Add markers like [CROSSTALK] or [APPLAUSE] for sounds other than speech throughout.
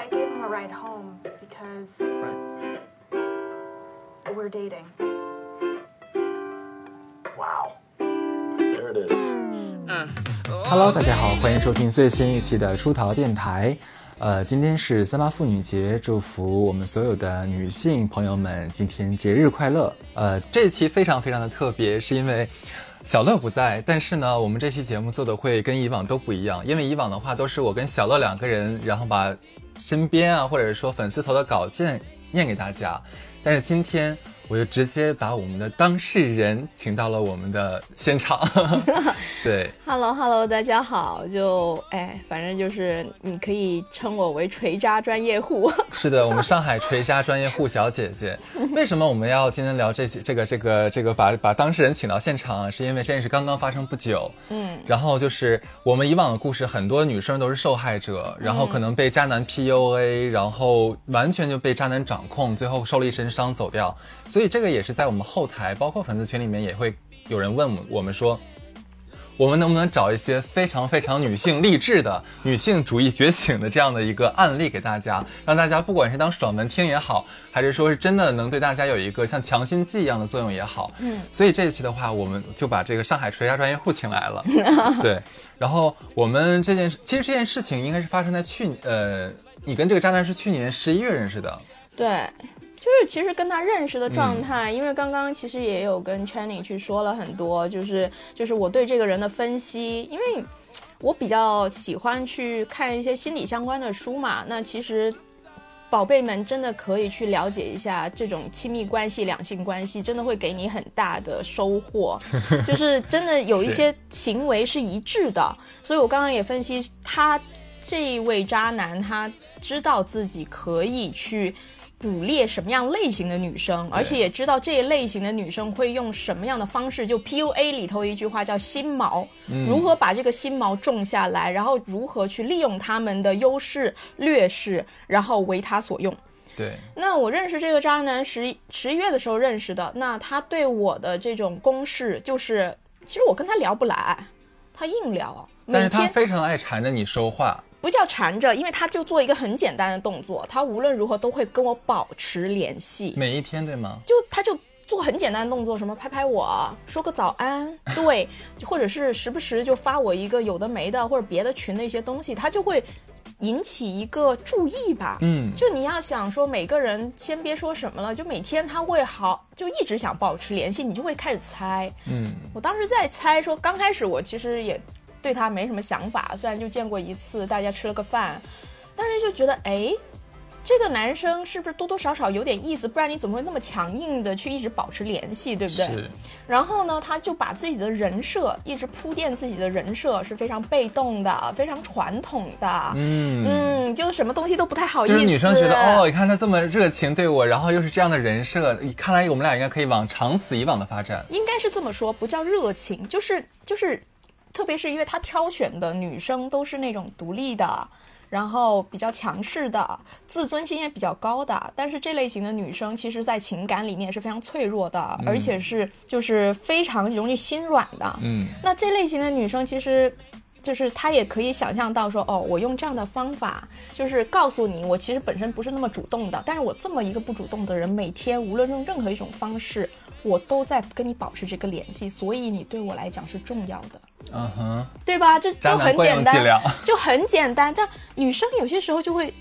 I gave him a ride home because we're dating. Wow. There it is. Hello，大家好，欢迎收听最新一期的出逃电台。呃，今天是三八妇女节，祝福我们所有的女性朋友们今天节日快乐。呃，这一期非常非常的特别，是因为小乐不在，但是呢，我们这期节目做的会跟以往都不一样，因为以往的话都是我跟小乐两个人，然后把身边啊或者是说粉丝投的稿件念给大家，但是今天。我就直接把我们的当事人请到了我们的现场。[LAUGHS] 对，Hello Hello，大家好，就哎，反正就是你可以称我为锤渣专业户。[LAUGHS] 是的，我们上海锤渣专业户小姐姐。为什么我们要今天聊这些？这个这个这个把把当事人请到现场啊？是因为这件事刚刚发生不久。嗯。然后就是我们以往的故事，很多女生都是受害者，然后可能被渣男 PUA，然后完全就被渣男掌控，最后受了一身伤走掉。所以。所以这个也是在我们后台，包括粉丝群里面也会有人问我们说，我们能不能找一些非常非常女性励志的女性主义觉醒的这样的一个案例给大家，让大家不管是当爽文听也好，还是说是真的能对大家有一个像强心剂一样的作用也好。嗯。所以这一期的话，我们就把这个上海锤渣专业户请来了。[LAUGHS] 对。然后我们这件事，其实这件事情应该是发生在去呃，你跟这个渣男是去年十一月认识的。对。就是其实跟他认识的状态，因为刚刚其实也有跟 Channing 去说了很多，就是就是我对这个人的分析，因为我比较喜欢去看一些心理相关的书嘛。那其实宝贝们真的可以去了解一下这种亲密关系、两性关系，真的会给你很大的收获。就是 [LAUGHS] 真的有一些行为是一致的，所以我刚刚也分析他这位渣男，他知道自己可以去。捕猎什么样类型的女生，而且也知道这一类型的女生会用什么样的方式。就 PUA 里头一句话叫“心锚”，如何把这个心锚种下来，然后如何去利用他们的优势劣势，然后为他所用。对。那我认识这个渣男十十一月的时候认识的，那他对我的这种攻势就是，其实我跟他聊不来，他硬聊，但是他非常爱缠着你说话。不叫缠着，因为他就做一个很简单的动作，他无论如何都会跟我保持联系，每一天对吗？就他就做很简单的动作，什么拍拍我说个早安，[LAUGHS] 对，或者是时不时就发我一个有的没的或者别的群的一些东西，他就会引起一个注意吧。嗯，就你要想说每个人先别说什么了，就每天他会好，就一直想保持联系，你就会开始猜。嗯，我当时在猜说，刚开始我其实也。对他没什么想法，虽然就见过一次，大家吃了个饭，但是就觉得，哎，这个男生是不是多多少少有点意思？不然你怎么会那么强硬的去一直保持联系，对不对？是。然后呢，他就把自己的人设一直铺垫，自己的人设是非常被动的，非常传统的，嗯嗯，就什么东西都不太好意思。就是女生觉得，哦，你看他这么热情对我，然后又是这样的人设，看来我们俩应该可以往长此以往的发展。应该是这么说，不叫热情，就是就是。特别是因为他挑选的女生都是那种独立的，然后比较强势的，自尊心也比较高的。但是这类型的女生，其实在情感里面是非常脆弱的，而且是就是非常容易心软的。嗯，那这类型的女生，其实就是他也可以想象到说，哦，我用这样的方法，就是告诉你，我其实本身不是那么主动的，但是我这么一个不主动的人，每天无论用任何一种方式，我都在跟你保持这个联系，所以你对我来讲是重要的。嗯哼，对吧？这 [LAUGHS] 就很简单，就很简单。这样女生有些时候就会，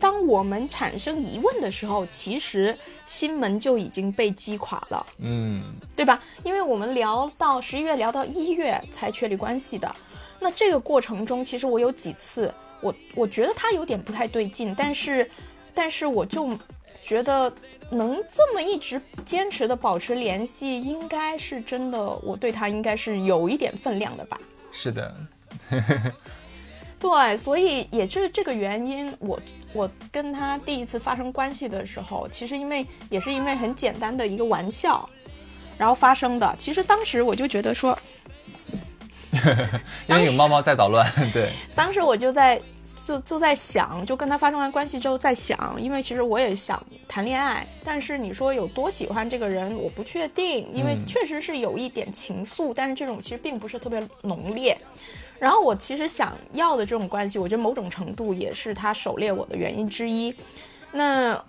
当我们产生疑问的时候，其实心门就已经被击垮了。嗯，对吧？因为我们聊到十一月，聊到一月才确立关系的。那这个过程中，其实我有几次，我我觉得他有点不太对劲，但是，但是我就觉得。能这么一直坚持的保持联系，应该是真的，我对他应该是有一点分量的吧。是的，[LAUGHS] 对，所以也是这个原因，我我跟他第一次发生关系的时候，其实因为也是因为很简单的一个玩笑，然后发生的。其实当时我就觉得说，[LAUGHS] 因为有猫猫在捣乱，[LAUGHS] 对。当时我就在。就就在想，就跟他发生完关系之后在想，因为其实我也想谈恋爱，但是你说有多喜欢这个人，我不确定，因为确实是有一点情愫，但是这种其实并不是特别浓烈。然后我其实想要的这种关系，我觉得某种程度也是他狩猎我的原因之一。那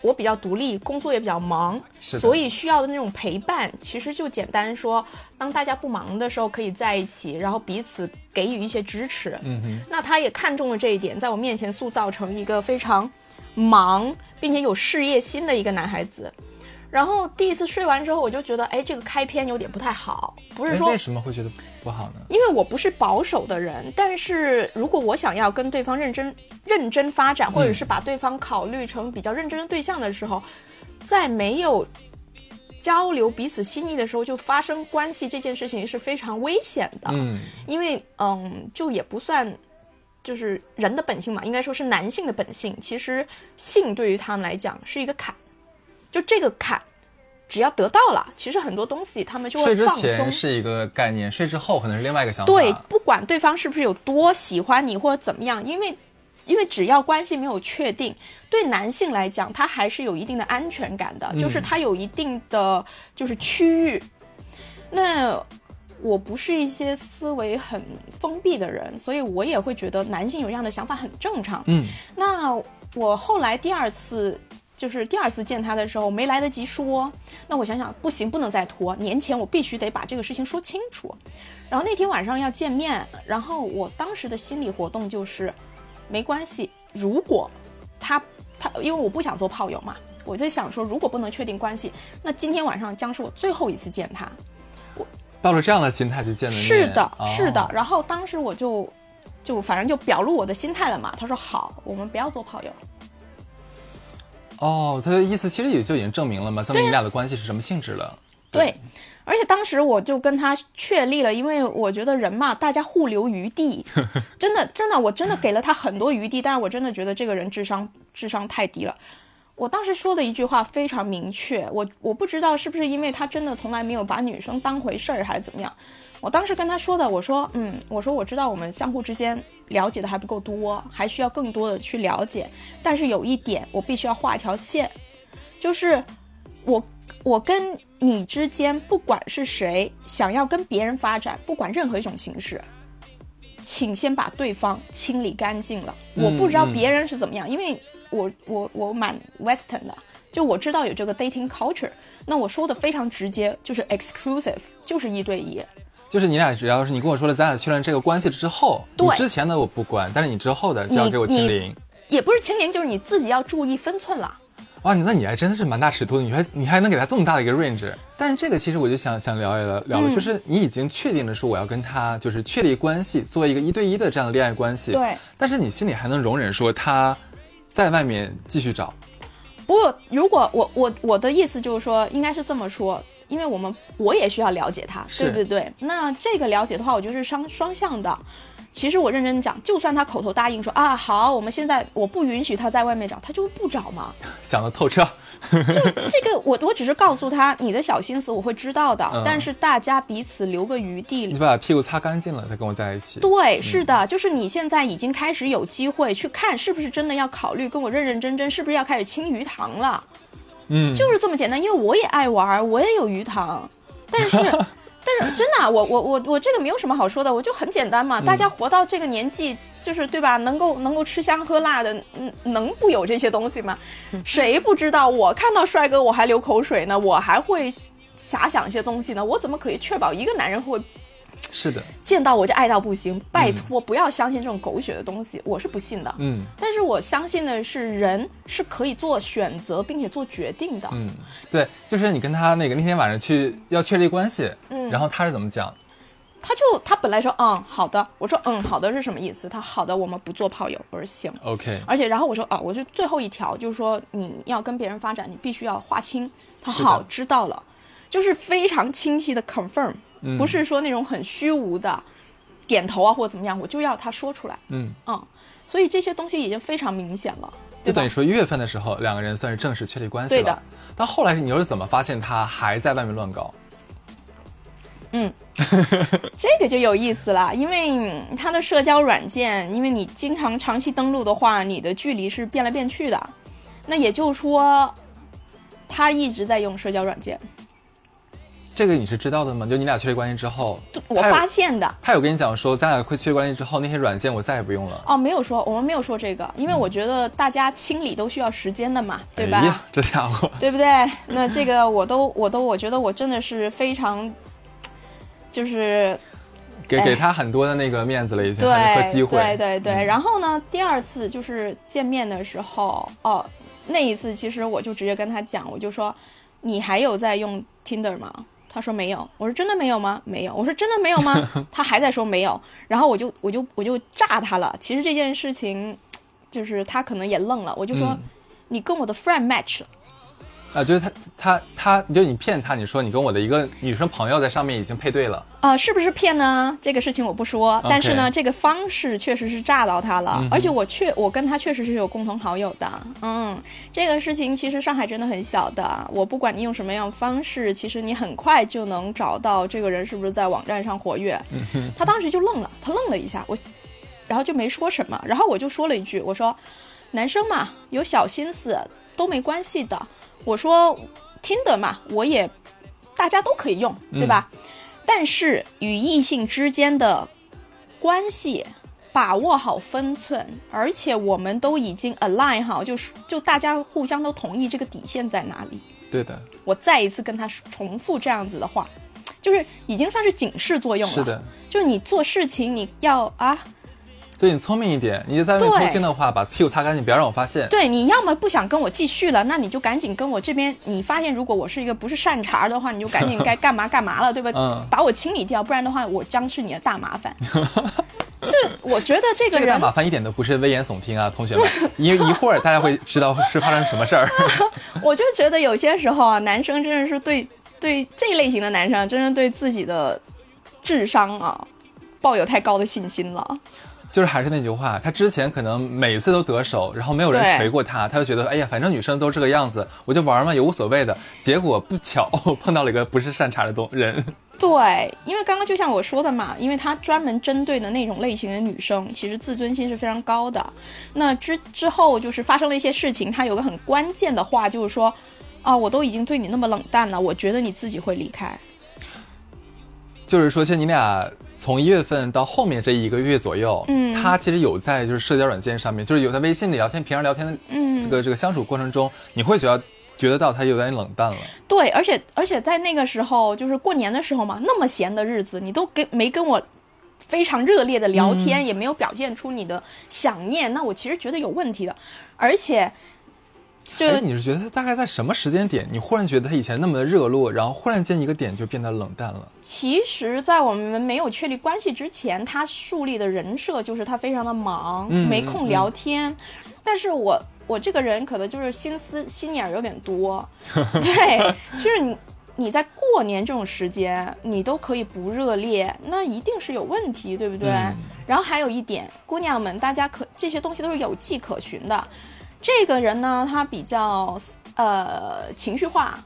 我比较独立，工作也比较忙，所以需要的那种陪伴，其实就简单说，当大家不忙的时候可以在一起，然后彼此给予一些支持。嗯哼，那他也看中了这一点，在我面前塑造成一个非常忙并且有事业心的一个男孩子。然后第一次睡完之后，我就觉得，哎，这个开篇有点不太好，不是说哎为什么会觉得不好呢？因为我不是保守的人，但是如果我想要跟对方认真认真发展，或者是把对方考虑成比较认真的对象的时候，在没有交流彼此心意的时候就发生关系，这件事情是非常危险的。嗯，因为嗯，就也不算。就是人的本性嘛，应该说是男性的本性。其实性对于他们来讲是一个坎，就这个坎，只要得到了，其实很多东西他们就会睡之放松前。是一个概念，睡之后可能是另外一个想法。对，不管对方是不是有多喜欢你或者怎么样，因为因为只要关系没有确定，对男性来讲，他还是有一定的安全感的，就是他有一定的就是区域。那我不是一些思维很封闭的人，所以我也会觉得男性有这样的想法很正常。嗯，那我后来第二次就是第二次见他的时候，没来得及说。那我想想，不行，不能再拖，年前我必须得把这个事情说清楚。然后那天晚上要见面，然后我当时的心理活动就是，没关系，如果他他，因为我不想做炮友嘛，我就想说，如果不能确定关系，那今天晚上将是我最后一次见他。我抱着这样的心态去见的面。是的，哦是的。然后当时我就就反正就表露我的心态了嘛。他说好，我们不要做炮友。哦，他的意思其实也就已经证明了嘛，证明你俩的关系是什么性质了。对，而且当时我就跟他确立了，因为我觉得人嘛，大家互留余地，[LAUGHS] 真的真的，我真的给了他很多余地，但是我真的觉得这个人智商智商太低了。我当时说的一句话非常明确，我我不知道是不是因为他真的从来没有把女生当回事儿，还是怎么样。我当时跟他说的，我说，嗯，我说我知道我们相互之间了解的还不够多，还需要更多的去了解。但是有一点，我必须要画一条线，就是我我跟你之间，不管是谁想要跟别人发展，不管任何一种形式，请先把对方清理干净了。我不知道嗯别人是怎么样，因为我我我蛮 Western 的，就我知道有这个 dating culture。那我说的非常直接，就是 exclusive，就是一对一。就是你俩只要是你跟我说了，咱俩确认这个关系之后，对你之前的我不管，但是你之后的就要给我清零。也不是清零，就是你自己要注意分寸了。哇，你那你还真的是蛮大尺度的，你还你还能给他这么大的一个 range。但是这个其实我就想想聊一聊聊嗯的，就是你已经确定了说我要跟他就是确立关系，作为一个一对一的这样的恋爱关系。对。但是你心里还能容忍说他在外面继续找，不过，如果我我我的意思就是说，应该是这么说，因为我们我也需要了解他，是对不对？那这个了解的话，我觉得是双双向的。其实我认真讲，就算他口头答应说啊好，我们现在我不允许他在外面找，他就不找嘛。[LAUGHS] 想得透彻。[LAUGHS] 就这个我我只是告诉他你的小心思我会知道的，嗯但是大家彼此留个余地你。把屁股擦干净了再跟我在一起。对，是的，就是你现在已经开始有机会去看是不是真的要考虑跟我认认真真，是不是要开始清鱼塘了。嗯，就是这么简单，因为我也爱玩，我也有鱼塘，但是 [LAUGHS] 但是真的啊、我我我我这个没有什么好说的，我就很简单嘛，大家活到这个年纪，就是对吧？能够能够吃香喝辣的，嗯，能不有这些东西吗？谁不知道？我看到帅哥我还流口水呢，我还会遐想一些东西呢，我怎么可以确保一个男人会是的，见到我就爱到不行？拜托，不要相信这种狗血的东西，我是不信的。嗯但是我相信的是，人是可以做选择并且做决定的。嗯，对，就是你跟他那个那天晚上去要确立关系，嗯，然后他是怎么讲？他就他本来说嗯好的，我说嗯好的是什么意思？他好的我们不做炮友，我说行。OK，而且然后我说啊，我是最后一条，就是说你要跟别人发展，你必须要划清。他好知道了，就是非常清晰的 confirm，、嗯不是说那种很虚无的点头啊或者怎么样，我就要他说出来。嗯，嗯，所以这些东西已经非常明显了，就等于？说一月份的时候，两个人算是正式确立关系了。对的。但后来你又是怎么发现他还在外面乱搞？嗯 [LAUGHS] 这个就有意思了，因为嗯它的社交软件，因为你经常长期登录的话，你的距离是变来变去的。那也就是说，他一直在用社交软件。这个你是知道的吗？就你俩确立关系之后，我发现的。他有跟你讲说，咱俩会确立关系之后，那些软件我再也不用了，哦，没有说，我们没有说这个，因为我觉得大家清理都需要时间的嘛，对吧？哎呀，这家伙，对不对？那这个我都 [LAUGHS] 我都我觉得我真的是非常，就是给哎给他很多的那个面子了，已经还和对机会，对对对。嗯然后呢，第二次就是见面的时候，哦，那一次其实我就直接跟他讲，我就说你还有在用 Tinder 吗？他说没有，我说真的没有吗？没有，我说真的没有吗？[LAUGHS] 他还在说没有，然后我就我就我就炸他了。其实这件事情，就是他可能也愣了，我就说、嗯你跟我的 friend match 了。啊，就是他他他，就你骗他，你说你跟我的一个女生朋友在上面已经配对了，啊、是不是骗呢？这个事情我不说，但是呢这个方式确实是炸到他了，而且我确我跟他确实是有共同好友的，嗯，这个事情其实上海真的很小的，我不管你用什么样的方式，其实你很快就能找到这个人是不是在网站上活跃。他当时就愣了，他愣了一下，我，然后就没说什么，然后我就说了一句，我说，男生嘛，有小心思都没关系的，我说听的嘛，我也大家都可以用，对吧？但是与异性之间的关系把握好分寸，而且我们都已经 align 好，就是就大家互相都同意这个底线在哪里。对的，我再一次跟他重复这样子的话，就是已经算是警示作用了。是的，就是你做事情你要啊，对你聪明一点，你在外面对偷腥的话，把屁股擦干净，不要让我发现。对你要么不想跟我继续了，那你就赶紧跟我这边。你发现如果我是一个不是善茬的话，你就赶紧该 [LAUGHS] 干嘛干嘛了，对吧？嗯把我清理掉，不然的话我将是你的大麻烦。这我觉得这个人这个大麻烦一点都不是危言耸听啊，同学们，[LAUGHS] 一一会儿大家会知道是发生什么事儿。我就觉得有些时候啊，男生真的是对对这类型的男生，真是对自己的智商啊抱有太高的信心了。就是还是那句话，他之前可能每次都得手，然后没有人对锤过他，他就觉得哎呀，反正女生都这个样子，我就玩嘛，也无所谓的。结果不巧 [LAUGHS] 碰到了一个不是善茬的东人，对，因为刚刚就像我说的嘛，因为他专门针对的那种类型的女生，其实自尊心是非常高的。那之之后就是发生了一些事情，他有个很关键的话，就是说，啊，我都已经对你那么冷淡了，我觉得你自己会离开。就是说，其实你俩从一月份到后面这一个月左右，嗯他其实有在就是社交软件上面，就是有在微信里聊天，平常聊天的嗯这个这个相处过程中，你会觉得觉得到他有点冷淡了。对，而且而且在那个时候，就是过年的时候嘛，那么闲的日子，你都跟没跟我非常热烈的聊天，也没有表现出你的想念，那我其实觉得有问题的。而且，就是，你是觉得他大概在什么时间点，你忽然觉得他以前那么的热络，然后忽然间一个点就变得冷淡了？其实，在我们没有确立关系之前，他树立的人设就是他非常的忙，嗯没空聊天。但是我我这个人可能就是心思心眼儿有点多，[LAUGHS] 对，就是你你在过年这种时间，你都可以不热烈，那一定是有问题，对不对？嗯然后还有一点，姑娘们，大家可这些东西都是有迹可循的。这个人呢，他比较呃情绪化，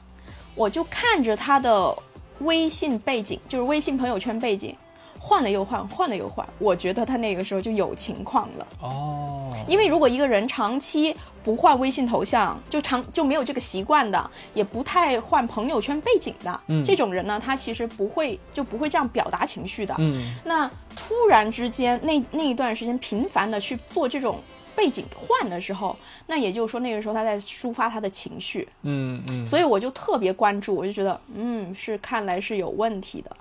我就看着他的微信背景，就是微信朋友圈背景，换了又换，换了又换，我觉得他那个时候就有情况了。哦，因为如果一个人长期不换微信头像，就长就没有这个习惯的，也不太换朋友圈背景的，嗯。这种人呢，他其实不会就不会这样表达情绪的。嗯，那突然之间，那那一段时间频繁的去做这种背景换的时候，那也就是说那个时候他在抒发他的情绪，嗯嗯，所以我就特别关注，我就觉得，嗯，是看来是有问题的。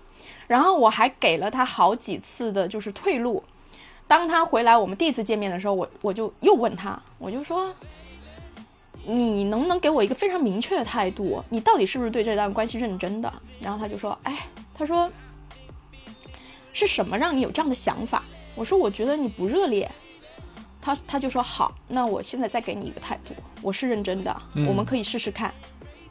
然后我还给了他好几次的，就是退路。当他回来我们第一次见面的时候，我我就又问他，我就说，你能不能给我一个非常明确的态度？你到底是不是对这段关系认真的？然后他就说，哎，他说是什么让你有这样的想法？我说我觉得你不热烈。他他就说好，那我现在再给你一个态度，我是认真的，嗯我们可以试试看。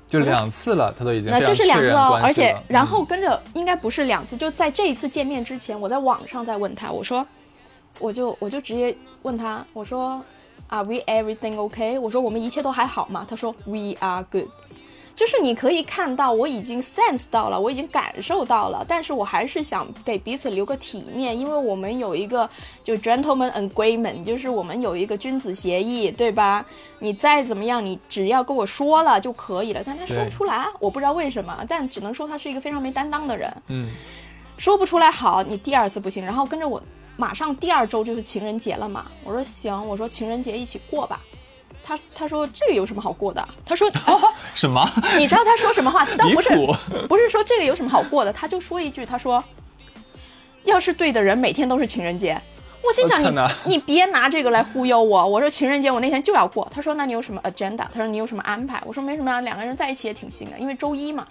就两次了，他都已经那这是两次哦，而且然后跟着应该不是两次，就在这一次见面之前，我在网上在问他，我说，我就我就直接问他，我说，Are we everything okay？我说我们一切都还好吗？他说 We are good。就是你可以看到，我已经 sense 到了，我已经感受到了，但是我还是想给彼此留个体面，因为我们有一个就 gentleman agreement，就是我们有一个君子协议，对吧？你再怎么样，你只要跟我说了就可以了。但他说不出来，我不知道为什么，但只能说他是一个非常没担当的人。嗯，说不出来好，你第二次不行，然后跟着我，马上第二周就是情人节了嘛。我说行，我说情人节一起过吧。他他说这个有什么好过的？他说 [LAUGHS] 哦，什么？你知道他说什么话？[LAUGHS] 倒不是 [LAUGHS] 不是说这个有什么好过的，他就说一句，他说，要是对的人，每天都是情人节。我心想你你别拿这个来忽悠我。我说情人节我那天就要过。他说那你有什么 agenda？他说你有什么安排？我说没什么啊，两个人在一起也挺新的，因为周一嘛。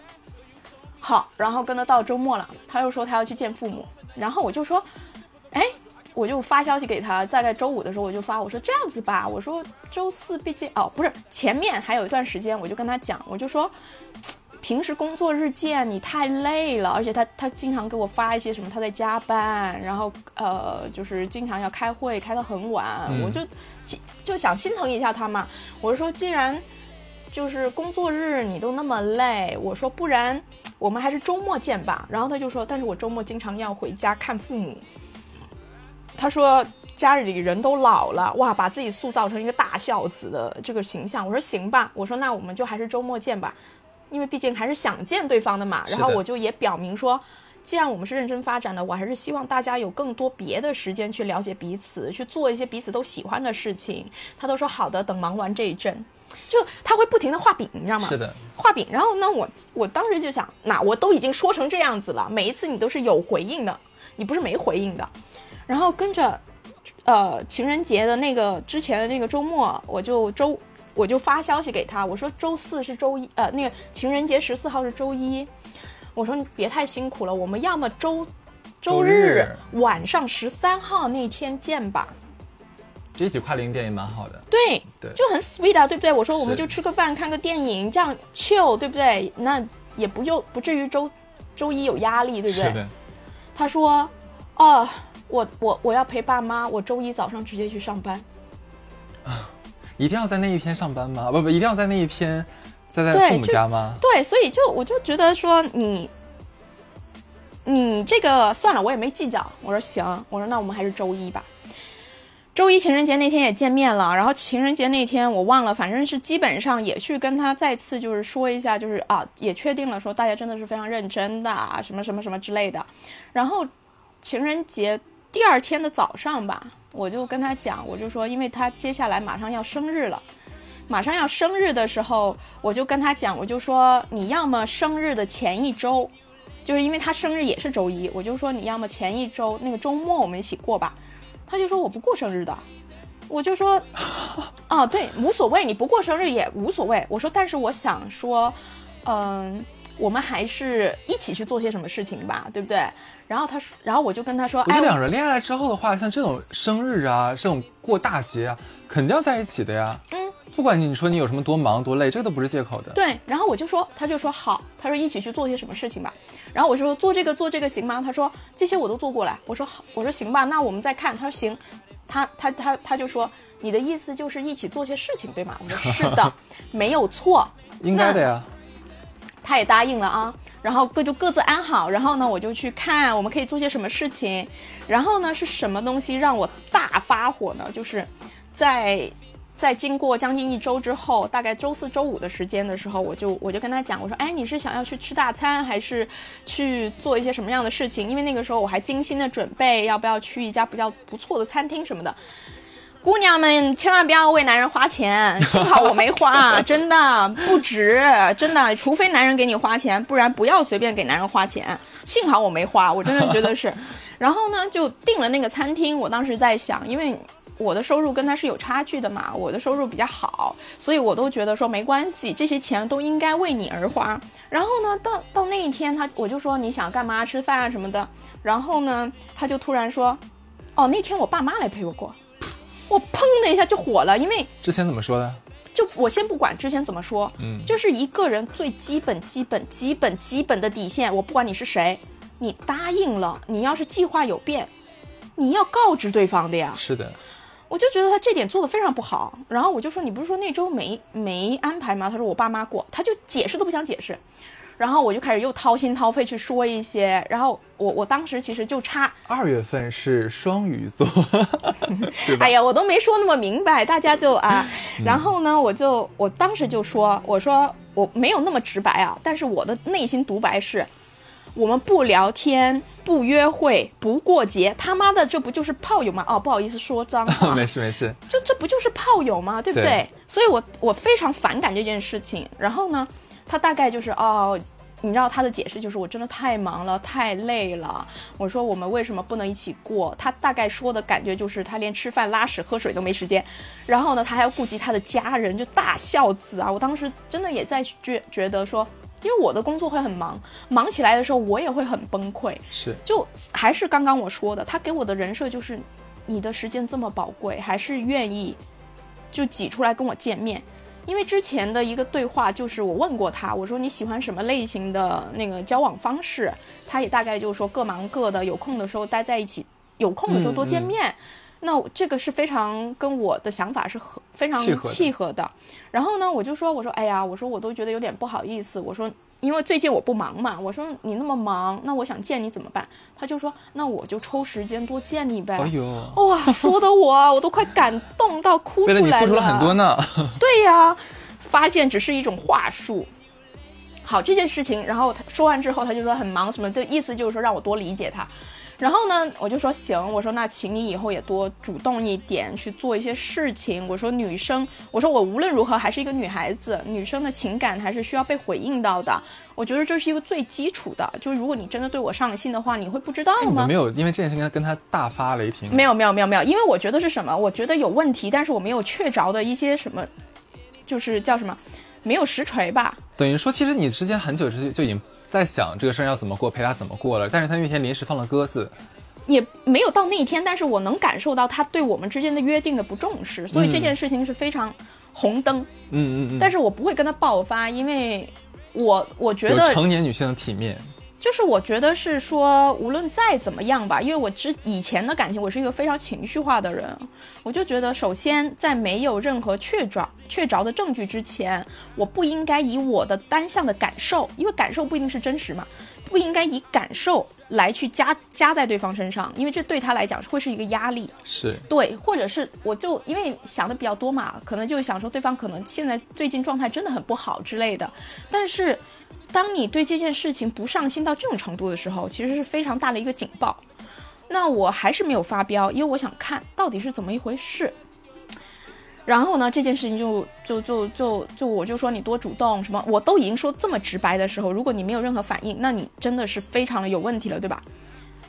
好，然后跟他到周末了，他又说他要去见父母，然后我就说，哎，我就发消息给他，大概周五的时候我就发，我说这样子吧，我说周四毕竟哦不是前面还有一段时间，我就跟他讲，我就说。平时工作日见你太累了，而且他他经常给我发一些什么他在加班，然后呃就是经常要开会开到很晚，嗯我就心就想心疼一下他嘛。我说既然就是工作日你都那么累，我说不然我们还是周末见吧。然后他就说，但是我周末经常要回家看父母。他说家里人都老了，哇，把自己塑造成一个大孝子的这个形象。我说行吧，我说那我们就还是周末见吧，因为毕竟还是想见对方的嘛。然后我就也表明说。既然我们是认真发展的，我还是希望大家有更多别的时间去了解彼此，去做一些彼此都喜欢的事情。他都说好的，等忙完这一阵，就他会不停的画饼，你知道吗？是的，画饼。然后呢，我我当时就想，那我都已经说成这样子了，每一次你都是有回应的，你不是没回应的。然后跟着，呃，情人节的那个之前的那个周末，我就周我就发消息给他，我说周四是周一，呃，那个情人节十四号是周一，我说你别太辛苦了，我们要么周周日日晚上十三号那天见吧。这一起跨零点也蛮好的。对，对就很 sweet 啊，对不对？我说我们就吃个饭，看个电影，这样 chill，对不对？那也不用不至于周周一有压力，对不对？他说，哦，我我我要陪爸妈，我周一早上直接去上班。一定要在那一天上班吗？不不，一定要在那一天在在父母家吗？对，所以就我就觉得说你，你这个算了，我也没计较。我说行，我说那我们还是周一吧。周一情人节那天也见面了，然后情人节那天我忘了，反正是基本上也去跟他再次就是说一下，就是啊，也确定了说大家真的是非常认真的啊，什么什么什么之类的。然后情人节第二天的早上吧，我就跟他讲，我就说，因为他接下来马上要生日了。马上要生日的时候，我就跟他讲，我就说你要么生日的前一周，就是因为他生日也是周一，我就说你要么前一周那个周末我们一起过吧。他就说我不过生日的，我就说，啊对，无所谓，你不过生日也无所谓。我说，但是我想说，嗯、我们还是一起去做些什么事情吧，对不对？然后他说，然后我就跟他说，哎我觉得，两人恋爱之后的话，像这种生日啊，这种过大节啊，肯定要在一起的呀。嗯，不管你说你有什么多忙多累，这个都不是借口的。对，然后我就说，他就说好，他说一起去做些什么事情吧。然后我就说做这个做这个行吗？他说这些我都做过了。我说好，我说行吧，那我们再看。他说行，他他他他就说你的意思就是一起做些事情对吗？我说是的，[LAUGHS] 没有错。应该的呀。他也答应了啊，然后各就各自安好。然后呢，我就去看我们可以做些什么事情。然后呢，是什么东西让我大发火呢？就是在在经过将近一周之后，大概周四周五的时间的时候，我就我就跟他讲，我说，哎，你是想要去吃大餐，还是去做一些什么样的事情？因为那个时候我还精心的准备，要不要去一家比较不错的餐厅什么的。姑娘们千万不要为男人花钱，幸好我没花，[LAUGHS] 真的不值，真的，除非男人给你花钱，不然不要随便给男人花钱。幸好我没花，我真的觉得是。[LAUGHS] 然后呢，就订了那个餐厅。我当时在想，因为我的收入跟他是有差距的嘛，我的收入比较好，所以我都觉得说没关系，这些钱都应该为你而花。然后呢，到到那一天，他我就说你想干嘛吃饭啊什么的，然后呢，他就突然说，哦，那天我爸妈来陪我过。我砰的一下就火了，因为之前怎么说的？就我先不管之前怎么说，嗯就是一个人最基本、基本、基本、基本的底线，我不管你是谁，你答应了，你要是计划有变，你要告知对方的呀。是的，我就觉得他这点做的非常不好。然后我就说，你不是说那周没没安排吗？他说我爸妈过，他就解释都不想解释。然后我就开始又掏心掏肺去说一些，然后我我当时其实就差，二月份是双鱼座，[LAUGHS] 哎呀，我都没说那么明白，大家就啊，[LAUGHS] 然后呢，我就我当时就说，我说我没有那么直白啊，但是我的内心独白是，我们不聊天，不约会，不过节，他妈的，这不就是炮友吗？哦，不好意思说脏话，[LAUGHS] 没事没事，就这不就是炮友吗？对不对？对所以我我非常反感这件事情。然后呢，他大概就是哦，你知道他的解释就是我真的太忙了，太累了。我说我们为什么不能一起过？他大概说的感觉就是他连吃饭、拉屎、喝水都没时间，然后呢，他还要顾及他的家人，就大孝子啊！我当时真的也在觉觉得说，因为我的工作会很忙，忙起来的时候我也会很崩溃。是就还是刚刚我说的，他给我的人设就是，你的时间这么宝贵，还是愿意就挤出来跟我见面。因为之前的一个对话就是我问过他，我说你喜欢什么类型的那个交往方式，他也大概就是说各忙各的，有空的时候待在一起，有空的时候多见面。那这个是非常跟我的想法是合非常契合的契合的。然后呢，我就说，我说，哎呀，我说我都觉得有点不好意思，我说因为最近我不忙嘛，我说你那么忙，那我想见你怎么办？他就说，那我就抽时间多见你呗。哎呦，哇，说的我啊 [LAUGHS] 我都快感动到哭出来了你付出了很多呢。[LAUGHS] 对呀，发现只是一种话术。好，这件事情，然后他说完之后，他就说很忙什么的，意思就是说让我多理解他。然后呢，我就说行，我说那请你以后也多主动一点去做一些事情。我说女生，我说我无论如何还是一个女孩子，女生的情感还是需要被回应到的。我觉得这是一个最基础的，就是如果你真的对我上了心的话，你会不知道吗没？有因为这件事情跟他大发雷霆？没有没有没有没有，因为我觉得是什么？我觉得有问题，但是我没有确凿的一些什么，就是叫什么，没有实锤吧。等于说，其实你之间很久之前就已经在想这个事儿要怎么过，陪他怎么过了，但是他那天临时放了鸽子。也没有到那一天，但是我能感受到他对我们之间的约定的不重视，所以这件事情是非常红灯。嗯嗯嗯，但是我不会跟他爆发，因为我我觉得成年女性的体面。就是我觉得是说，无论再怎么样吧，因为我之以前的感情，我是一个非常情绪化的人，我就觉得，首先在没有任何确凿确凿的证据之前，我不应该以我的单向的感受，因为感受不一定是真实嘛，不应该以感受来去加加在对方身上，因为这对他来讲会是一个压力。是，对，或者是我就因为想的比较多嘛，可能就想说对方可能现在最近状态真的很不好之类的。但是，当你对这件事情不上心到这种程度的时候，其实是非常大的一个警报。那我还是没有发飙，因为我想看到底是怎么一回事。然后呢，这件事情就就就就就我就说你多主动什么，我都已经说这么直白的时候，如果你没有任何反应，那你真的是非常的有问题了，对吧？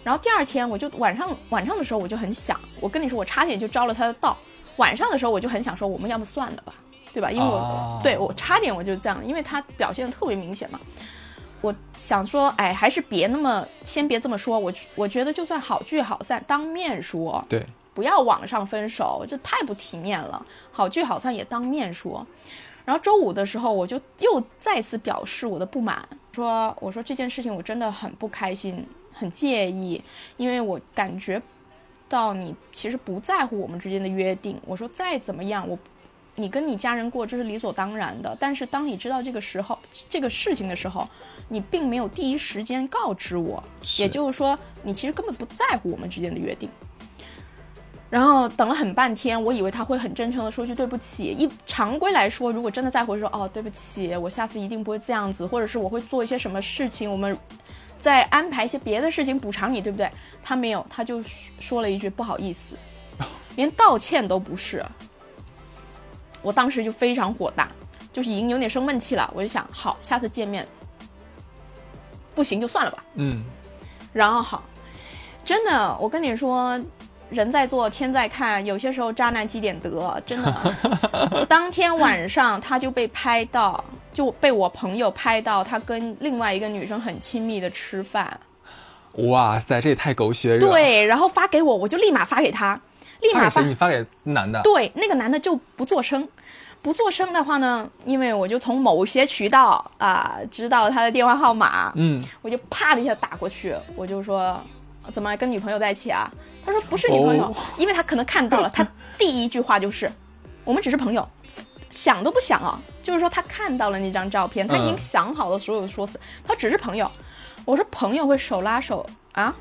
然后第二天我就晚上晚上的时候我就很想，我跟你说我差点就招了他的道。晚上的时候我就很想说，我们要不算了吧，对吧？因为我、哦对我差点我就这样，因为他表现的特别明显嘛。我想说，哎，还是别那么，先别这么说。我我觉得就算好聚好散，当面说，对，不要网上分手，这太不体面了。好聚好散也当面说。然后周五的时候，我就又再次表示我的不满，说我说这件事情我真的很不开心，很介意，因为我感觉到你其实不在乎我们之间的约定。我说再怎么样，我你跟你家人过这是理所当然的，但是当你知道这个时候这个事情的时候，你并没有第一时间告知我，也就是说你其实根本不在乎我们之间的约定。然后等了很半天，我以为他会很真诚的说句对不起。一常规来说，如果真的在乎，说哦对不起，我下次一定不会这样子，或者是我会做一些什么事情，我们再安排一些别的事情补偿你，对不对？他没有，他就说了一句不好意思，连道歉都不是。我当时就非常火大，就是已经有点生闷气了。我就想，好，下次见面不行就算了吧。嗯，然后好，真的，我跟你说，人在做天在看，有些时候渣男积点德，真的。[LAUGHS] 当天晚上他就被拍到，就被我朋友拍到他跟另外一个女生很亲密的吃饭，哇塞，这也太狗血了。，对，然后发给我，我就立马发给他，立马发发给谁？你发给男的？对，那个男的就不做声，不做声的话呢，因为我就从某些渠道啊、知道他的电话号码，嗯，我就啪的一下打过去，我就说怎么跟女朋友在一起啊？他说不是女朋友，哦因为他可能看到了，[LAUGHS] 他第一句话就是，我们只是朋友，想都不想啊，就是说他看到了那张照片，他已经嗯想好了所有的说辞，他只是朋友。我说朋友会手拉手啊？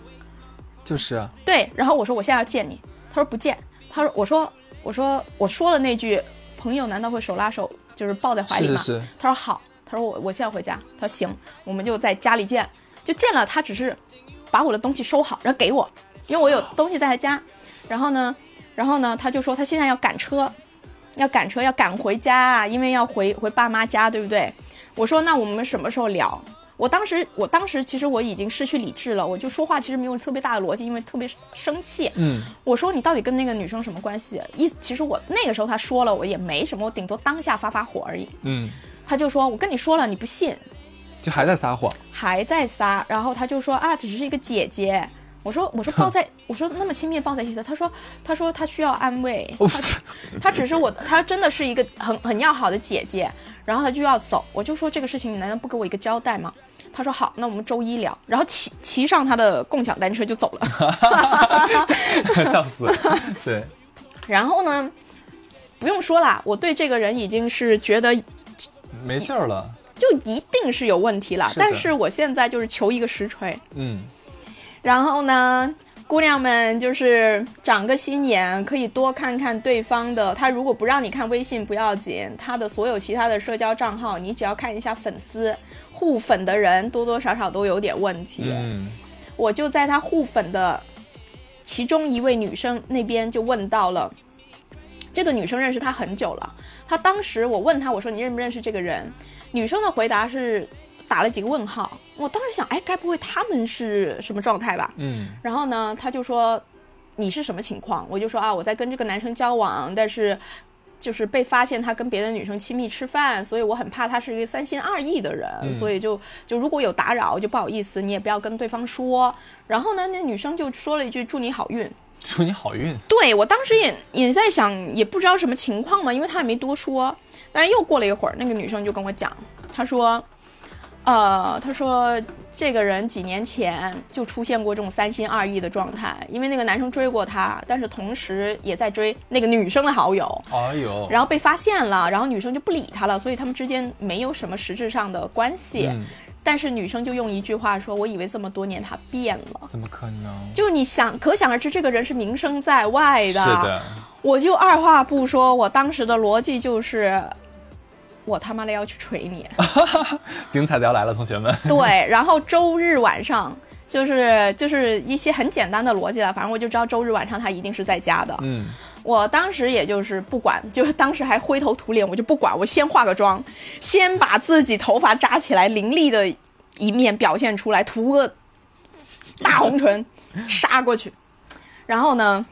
就是啊，对，然后我说我现在要见你，他说不见，他说我说我说我说了那句朋友难道会手拉手就是抱在怀里吗？是是是，他说好，他说我我现在回家，他说行，我们就在家里见，就见了，他只是把我的东西收好，然后给我，因为我有东西在他家，然后呢，然后呢，他就说他现在要赶车，要赶车要赶回家啊，因为要回回爸妈家，对不对？我说那我们什么时候聊？我当时，我当时其实我已经失去理智了，我就说话其实没有特别大的逻辑，因为特别生气。嗯，我说你到底跟那个女生什么关系？意其实我那个时候他说了，我也没什么，我顶多当下发发火而已。嗯，他就说我跟你说了，你不信，就还在撒谎。还在撒。然后他就说啊，只是一个姐姐。我说我说抱在，[LAUGHS] 我说那么亲密抱在一起的。他说他说他需要安慰，哦他他只是我，他真的是一个很很要好的姐姐。然后他就要走，我就说这个事情你难道不给我一个交代吗？他说好，那我们周一聊。然后骑骑上他的共享单车就走了。[LAUGHS] 笑死。对，然后呢，不用说啦，我对这个人已经是觉得没劲儿了。就一定是有问题了。是但是我现在就是求一个实锤。嗯，然后呢，姑娘们就是长个心眼，可以多看看对方的。他如果不让你看微信不要紧，他的所有其他的社交账号，你只要看一下粉丝互粉的人，多多少少都有点问题。嗯，我就在他互粉的其中一位女生那边就问到了，这个女生认识他很久了。他当时我问他，我说你认不认识这个人？女生的回答是打了几个问号。我当时想，哎，该不会他们是什么状态吧？嗯，然后呢，他就说你是什么情况？我就说啊，我在跟这个男生交往，但是就是被发现他跟别的女生亲密吃饭，所以我很怕他是一个三心二意的人，嗯所以就就如果有打扰就不好意思，你也不要跟对方说。然后呢，那女生就说了一句祝你好运。祝你好运。对我当时也也在想，也不知道什么情况嘛，因为他也没多说。但是又过了一会儿，那个女生就跟我讲，她说，呃，他说这个人几年前就出现过这种三心二意的状态，因为那个男生追过她，但是同时也在追那个女生的好友，哎呦，然后被发现了，然后女生就不理他了，所以他们之间没有什么实质上的关系。嗯，但是女生就用一句话说：“我以为这么多年他变了。”怎么可能？就你想，可想而知，这个人是名声在外的。是的，我就二话不说，我当时的逻辑就是，我他妈的要去锤你。[LAUGHS] 精彩的要来了，同学们。对，然后周日晚上就是就是一些很简单的逻辑了，反正我就知道周日晚上他一定是在家的。嗯，我当时也就是不管，就是当时还灰头土脸，我就不管，我先化个妆，先把自己头发扎起来，凌厉的一面表现出来，涂个大红唇，杀过去。然后呢，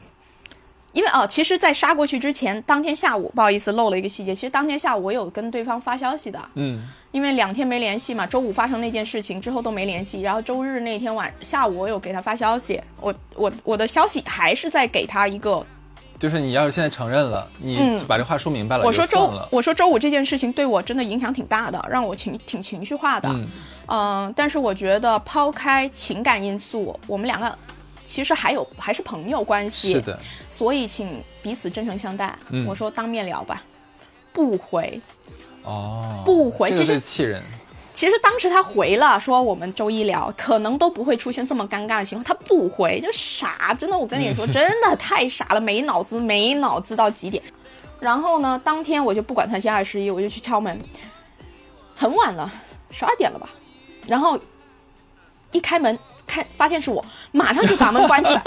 因为哦，其实，在杀过去之前，当天下午不好意思漏了一个细节，其实当天下午我有跟对方发消息的，嗯，因为两天没联系嘛，周五发生那件事情之后都没联系，然后周日那天晚下午我有给他发消息，我我我的消息还是在给他一个就是你要是现在承认了，你嗯把这话说明白了，我说周。我说周五这件事情对我真的影响挺大的，让我情挺情绪化的。嗯嗯、但是我觉得抛开情感因素，我们两个其实还有还是朋友关系，是的，所以请彼此真诚相待。嗯我说当面聊吧，不回。哦，不回其实气人。其实当时他回了，说我们周一聊，可能都不会出现这么尴尬的情况。他不回，就傻，真的，我跟你说，[LAUGHS] 真的太傻了，没脑子，没脑子到极点。然后呢，当天我就不管三七二十一，我就去敲门，很晚了，十二点了吧。然后一开门，看发现是我，马上就把门关起来，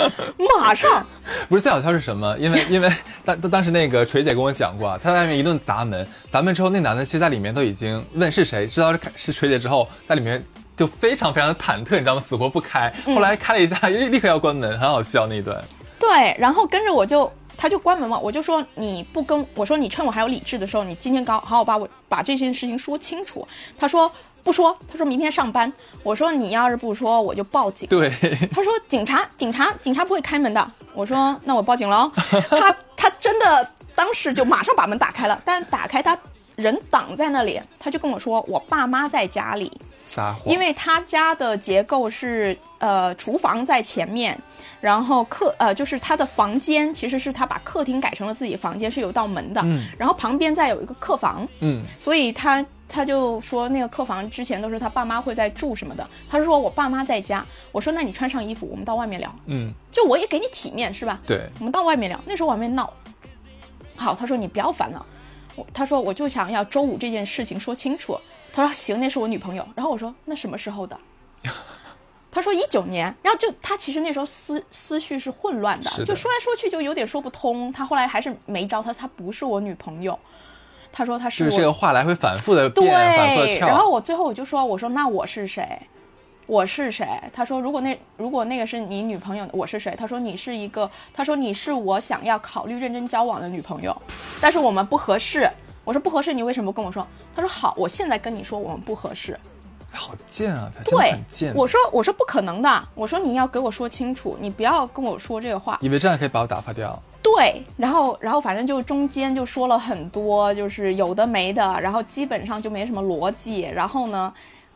马上 [LAUGHS] 不是最好笑是什么？因为因为当当当时那个锤姐跟我讲过啊，她在外面一顿砸门，砸门之后那男的其实在里面都已经问是谁，知道是开是锤姐之后，在里面就非常非常的忐忑，你知道吗？死活不开。后来开了一下，立立刻要关门，很好笑那一段。对，然后跟着我就，他就关门嘛，我就说你不跟我说，你趁我还有理智的时候，你今天搞好好把我把这件事情说清楚。他说不说，他说明天上班。我说你要是不说，我就报警。对，他说警察，警察，警察不会开门的。我说那我报警了。[LAUGHS] 他他真的当时就马上把门打开了，但打开他人挡在那里，他就跟我说我爸妈在家里。撒谎，因为他家的结构是呃，厨房在前面，然后客呃就是他的房间其实是他把客厅改成了自己房间，是有道门的，嗯。然后旁边再有一个客房，嗯。所以他他就说那个客房之前都是他爸妈会在住什么的，他说我爸妈在家，我说那你穿上衣服，我们到外面聊，嗯，就我也给你体面是吧？对，我们到外面聊。那时候我还没闹。好，他说你不要烦了，我他说我就想要周五这件事情说清楚。他说行，那是我女朋友。然后我说那什么时候的？他说一九年。然后就他其实那时候思思绪是混乱的，就说来说去就有点说不通。他后来还是没招他，他不是我女朋友。他说他是我就是这个话来回反复的变，反复跳。然后我最后我就说，我说那我是谁？我是谁？他说如果那如果那个是你女朋友，我是谁？他说你是一个，他说你是我想要考虑认真交往的女朋友，但是我们不合适。我说不合适，你为什么不跟我说？他说好，我现在跟你说我们不合适。好贱啊，他对很贱。，我说我说不可能的，我说你要给我说清楚，你不要跟我说这个话。以为这样可以把我打发掉。对，然后然后反正就中间就说了很多，就是有的没的，然后基本上就没什么逻辑。然后呢，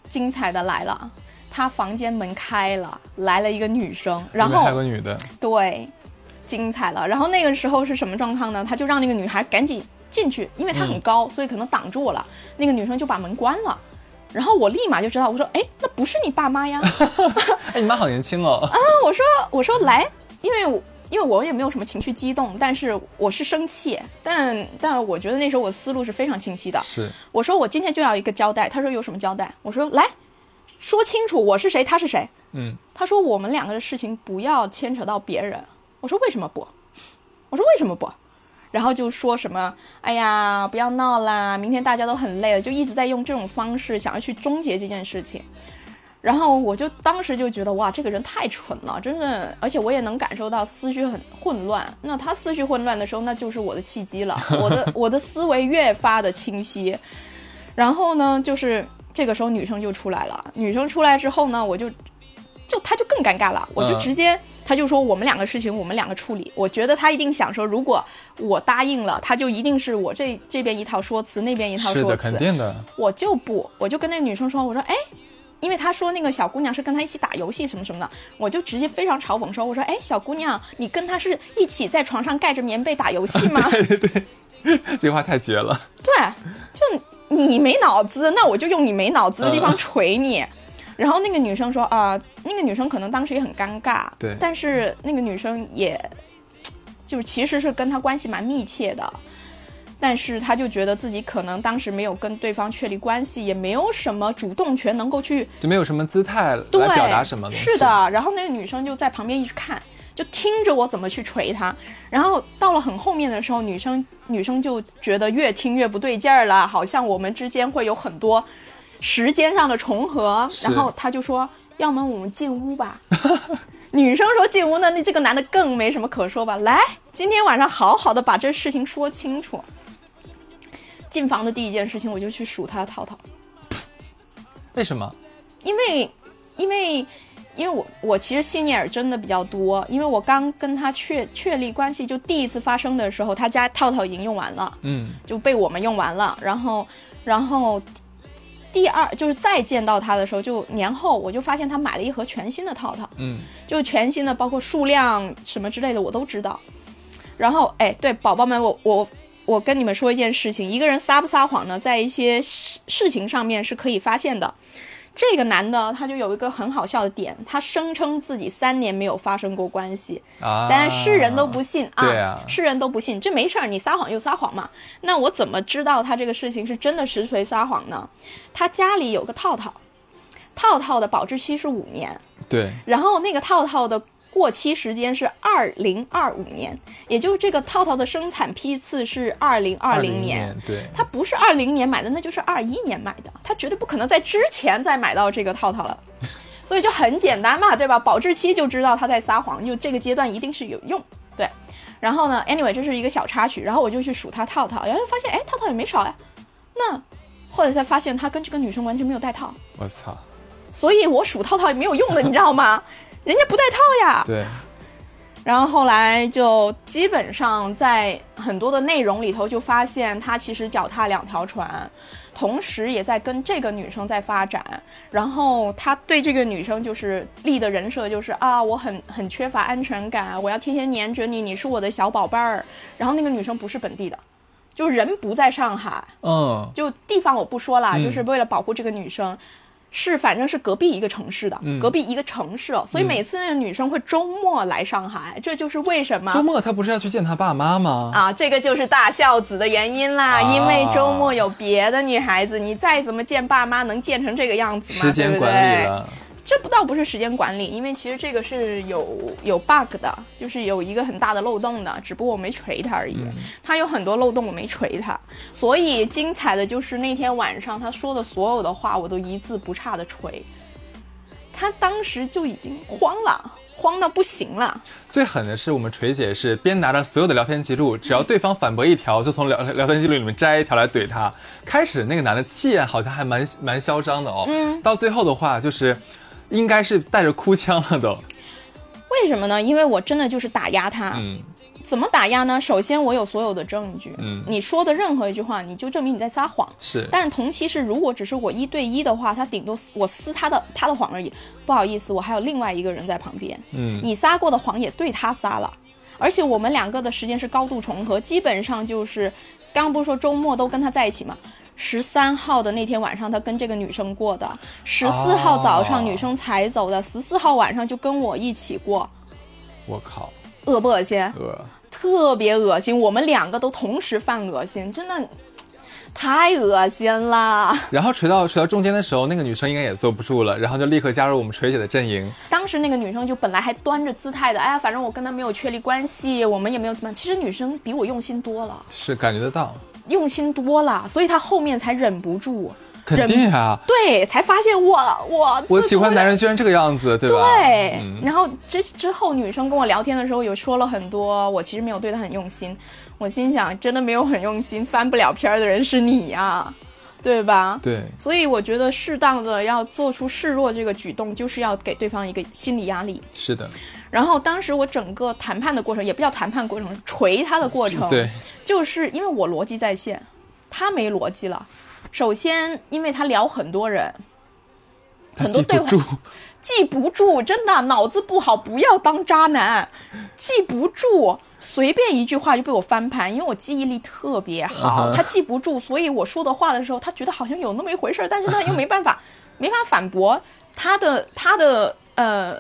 精彩的来了，他房间门开了，来了一个女生，然里面还有个女的，对，精彩了。然后那个时候是什么状况呢？他就让那个女孩赶紧进去，因为她很高，所以可能挡住我了。那个女生就把门关了。然后我立马就知道，我说，哎，那不是你爸妈呀？[LAUGHS] 哎，你妈好年轻哦。[LAUGHS] 啊我说我说来，因为我因为我也没有什么情绪激动，但是我是生气，但但我觉得那时候我思路是非常清晰的。是，我说我今天就要一个交代，他说有什么交代？我说来说清楚我是谁，他是谁。嗯，他说我们两个的事情不要牵扯到别人。我说为什么不？我说为什么不？然后就说什么，哎呀，不要闹啦，明天大家都很累了，就一直在用这种方式想要去终结这件事情。然后我就当时就觉得哇，这个人太蠢了，真的，而且我也能感受到思绪很混乱。那他思绪混乱的时候，那就是我的契机了，[LAUGHS] 我的我的思维越发的清晰。然后呢，就是这个时候女生就出来了，女生出来之后呢，我就就他就更尴尬了，我就嗯直接、他就说我们两个事情我们两个处理。我觉得他一定想说，如果我答应了，他就一定是我这这边一套说辞，那边一套是的，说辞。肯定的。我就不，我就跟那个女生说，我说，哎，因为他说那个小姑娘是跟他一起打游戏什么什么的，我就直接非常嘲讽说，我说，哎，小姑娘，你跟他是一起在床上盖着棉被打游戏吗？[LAUGHS] 对对对这话太绝了。对，就你没脑子，那我就用你没脑子的地方锤你。然后那个女生说啊、那个女生可能当时也很尴尬，对但是那个女生也，就是其实是跟他关系蛮密切的，但是她就觉得自己可能当时没有跟对方确立关系，也没有什么主动权能够去就没有什么姿态对来表达什么东西。是，的，然后那个女生就在旁边一直看，就听着我怎么去锤她。然后到了很后面的时候，女生女生就觉得越听越不对劲儿了，好像我们之间会有很多时间上的重合。然后他就说：“要么我们进屋吧。[LAUGHS] ”女生说进屋呢，那这个男的更没什么可说吧？来，今天晚上好好的把这事情说清楚。进房的第一件事情，我就去数他的套套。为什么？因为，因为，因为我我其实心眼儿真的比较多，因为我刚跟他确确立关系，就第一次发生的时候，他家套套已经用完了，嗯，就被我们用完了，然后，然后第二就是再见到他的时候，就年后我就发现他买了一盒全新的套套，嗯，就全新的，包括数量什么之类的我都知道。然后，哎，对，宝宝们，我我我跟你们说一件事情，一个人撒不撒谎呢，在一些事事情上面是可以发现的。这个男的他就有一个很好笑的点，他声称自己三年没有发生过关系，啊，但是世人都不信啊，世人都不信，这没事儿，你撒谎就撒谎嘛。那我怎么知道他这个事情是真的实锤撒谎呢？他家里有个套套，套套的保质期是五年，对，然后那个套套的过期时间是二零二五年，也就是这个套套的生产批次是二零二零年。对，他不是二零年买的，那就是二一年买的，他绝对不可能在之前再买到这个套套了，[LAUGHS] 所以就很简单嘛，对吧？保质期就知道他在撒谎，就这个阶段一定是有用，对。然后呢，anyway，这是一个小插曲，然后我就去数他套套，然后发现，哎，套套也没少呀。那后来才发现他跟这个女生完全没有带套，我操，所以我数套套也没有用的，你知道吗？[LAUGHS] 人家不带套呀。对，然后后来就基本上在很多的内容里头就发现他其实脚踏两条船，同时也在跟这个女生在发展。然后他对这个女生就是立的人设就是啊，我很很缺乏安全感，我要天天黏着你，你是我的小宝贝儿。然后那个女生不是本地的，就人不在上海，嗯，就地方我不说了，嗯就是为了保护这个女生，是反正是隔壁一个城市的，嗯。隔壁一个城市，所以每次那个女生会周末来上海，这就是为什么周末她不是要去见她爸妈吗？啊，这个就是大孝子的原因啦，啊。因为周末有别的女孩子，你再怎么见爸妈，能见成这个样子吗？时间管理这不倒不是时间管理，因为其实这个是有有 bug 的，就是有一个很大的漏洞的，只不过我没锤他而已。他有很多漏洞，我没锤他。所以精彩的就是那天晚上他说的所有的话，我都一字不差的锤。他当时就已经慌了，慌到不行了。最狠的是我们锤姐是边拿着所有的聊天记录，只要对方反驳一条，就从聊聊天记录里面摘一条来怼他。开始那个男的气焰好像还蛮蛮嚣张的哦，嗯，到最后的话就是应该是带着哭腔了都，为什么呢？因为我真的就是打压他。嗯怎么打压呢？首先，我有所有的证据。嗯你说的任何一句话，你就证明你在撒谎。是，但同期是，如果只是我一对一的话，他顶多我撕他的他的谎而已。不好意思，我还有另外一个人在旁边。嗯你撒过的谎也对他撒了，而且我们两个的时间是高度重合，基本上就是，刚刚不是说周末都跟他在一起吗？十三号的那天晚上，他跟这个女生过的；十四号早上哦女生才走的，十四号晚上就跟我一起过，我靠，恶不恶心？恶，特别恶心，我们两个都同时犯恶心，真的太恶心了。然后锤到锤到中间的时候，那个女生应该也坐不住了，然后就立刻加入我们锤姐的阵营。当时那个女生就本来还端着姿态的，哎呀，反正我跟他没有确立关系，我们也没有怎么样。其实女生比我用心多了，是感觉得到，用心多了，所以他后面才忍不住，肯定啊，对，才发现我我我喜欢男人。居然这个样子，对吧？对，嗯然后之之后女生跟我聊天的时候，有说了很多，我其实没有对她很用心。我心想，真的没有很用心，翻不了篇儿的人是你呀、对吧？对，所以我觉得适当的要做出示弱这个举动，就是要给对方一个心理压力。是的，然后当时我整个谈判的过程，也不叫谈判过程，锤他的过程，对，就是因为我逻辑在线，他没逻辑了。首先，因为他聊很多人，很多对话记不住，记不住，真的脑子不好，不要当渣男，记不住，随便一句话就被我翻盘，因为我记忆力特别好他记不住，所以我说的话的时候，他觉得好像有那么一回事儿，但是他又没办法，[LAUGHS] 没法反驳他的他的呃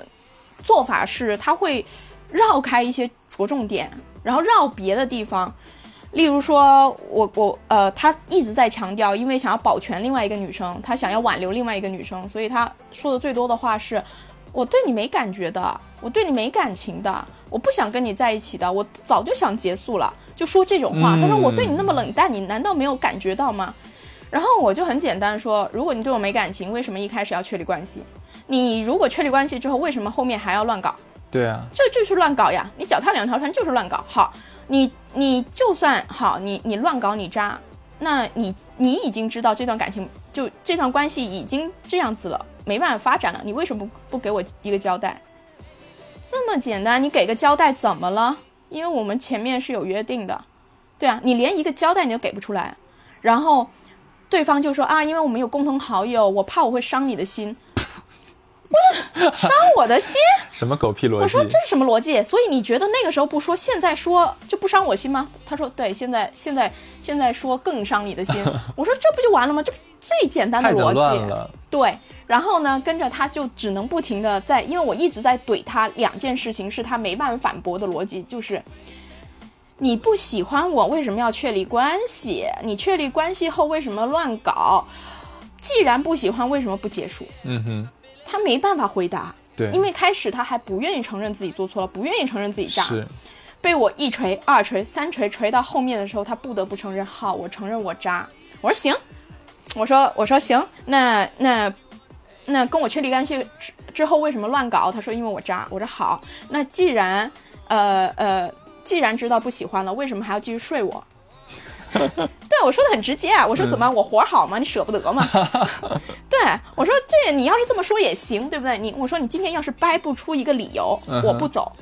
做法是，他会绕开一些着重点，然后绕别的地方。例如说，我我呃，他一直在强调，因为想要保全另外一个女生，他想要挽留另外一个女生，所以他说的最多的话是：“我对你没感觉的，我对你没感情的，我不想跟你在一起的，我早就想结束了。”就说这种话。嗯他说：“我对你那么冷淡，你难道没有感觉到吗？”然后我就很简单说：“如果你对我没感情，为什么一开始要确立关系？你如果确立关系之后，为什么后面还要乱搞？对啊，这就是乱搞呀！你脚踏两条船就是乱搞。好，你你就算好，你你乱搞你渣，那你你已经知道这段感情就这段关系已经这样子了，没办法发展了，你为什么不不给我一个交代？这么简单，你给个交代怎么了？因为我们前面是有约定的，对啊，你连一个交代你都给不出来，然后对方就说啊，因为我们有共同好友，我怕我会伤你的心。[LAUGHS] 我说伤我的心？什么狗屁逻辑我说？这是什么逻辑？所以你觉得那个时候不说，现在说就不伤我心吗？他说对，现在现在现在说更伤你的心。[LAUGHS] 我说这不就完了吗？这不最简单的逻辑。对，然后呢，跟着他就只能不停的在，因为我一直在怼他两件事情，是他没办法反驳的逻辑，就是你不喜欢我，为什么要确立关系？你确立关系后为什么乱搞？既然不喜欢，为什么不结束？嗯哼，他没办法回答，对，因为开始他还不愿意承认自己做错了，不愿意承认自己渣，是被我一锤、二锤、三锤锤到后面的时候，他不得不承认，好，我承认我渣。我说行，我说我说行，那那那跟我确立关系之之后为什么乱搞？他说因为我渣。我说好，那既然呃呃，既然知道不喜欢了，为什么还要继续睡我？[LAUGHS] 对我说的很直接啊，我说怎么我活儿好吗？你舍不得吗？[LAUGHS] 对我说这你要是这么说也行，对不对？你我说你今天要是掰不出一个理由，我不走。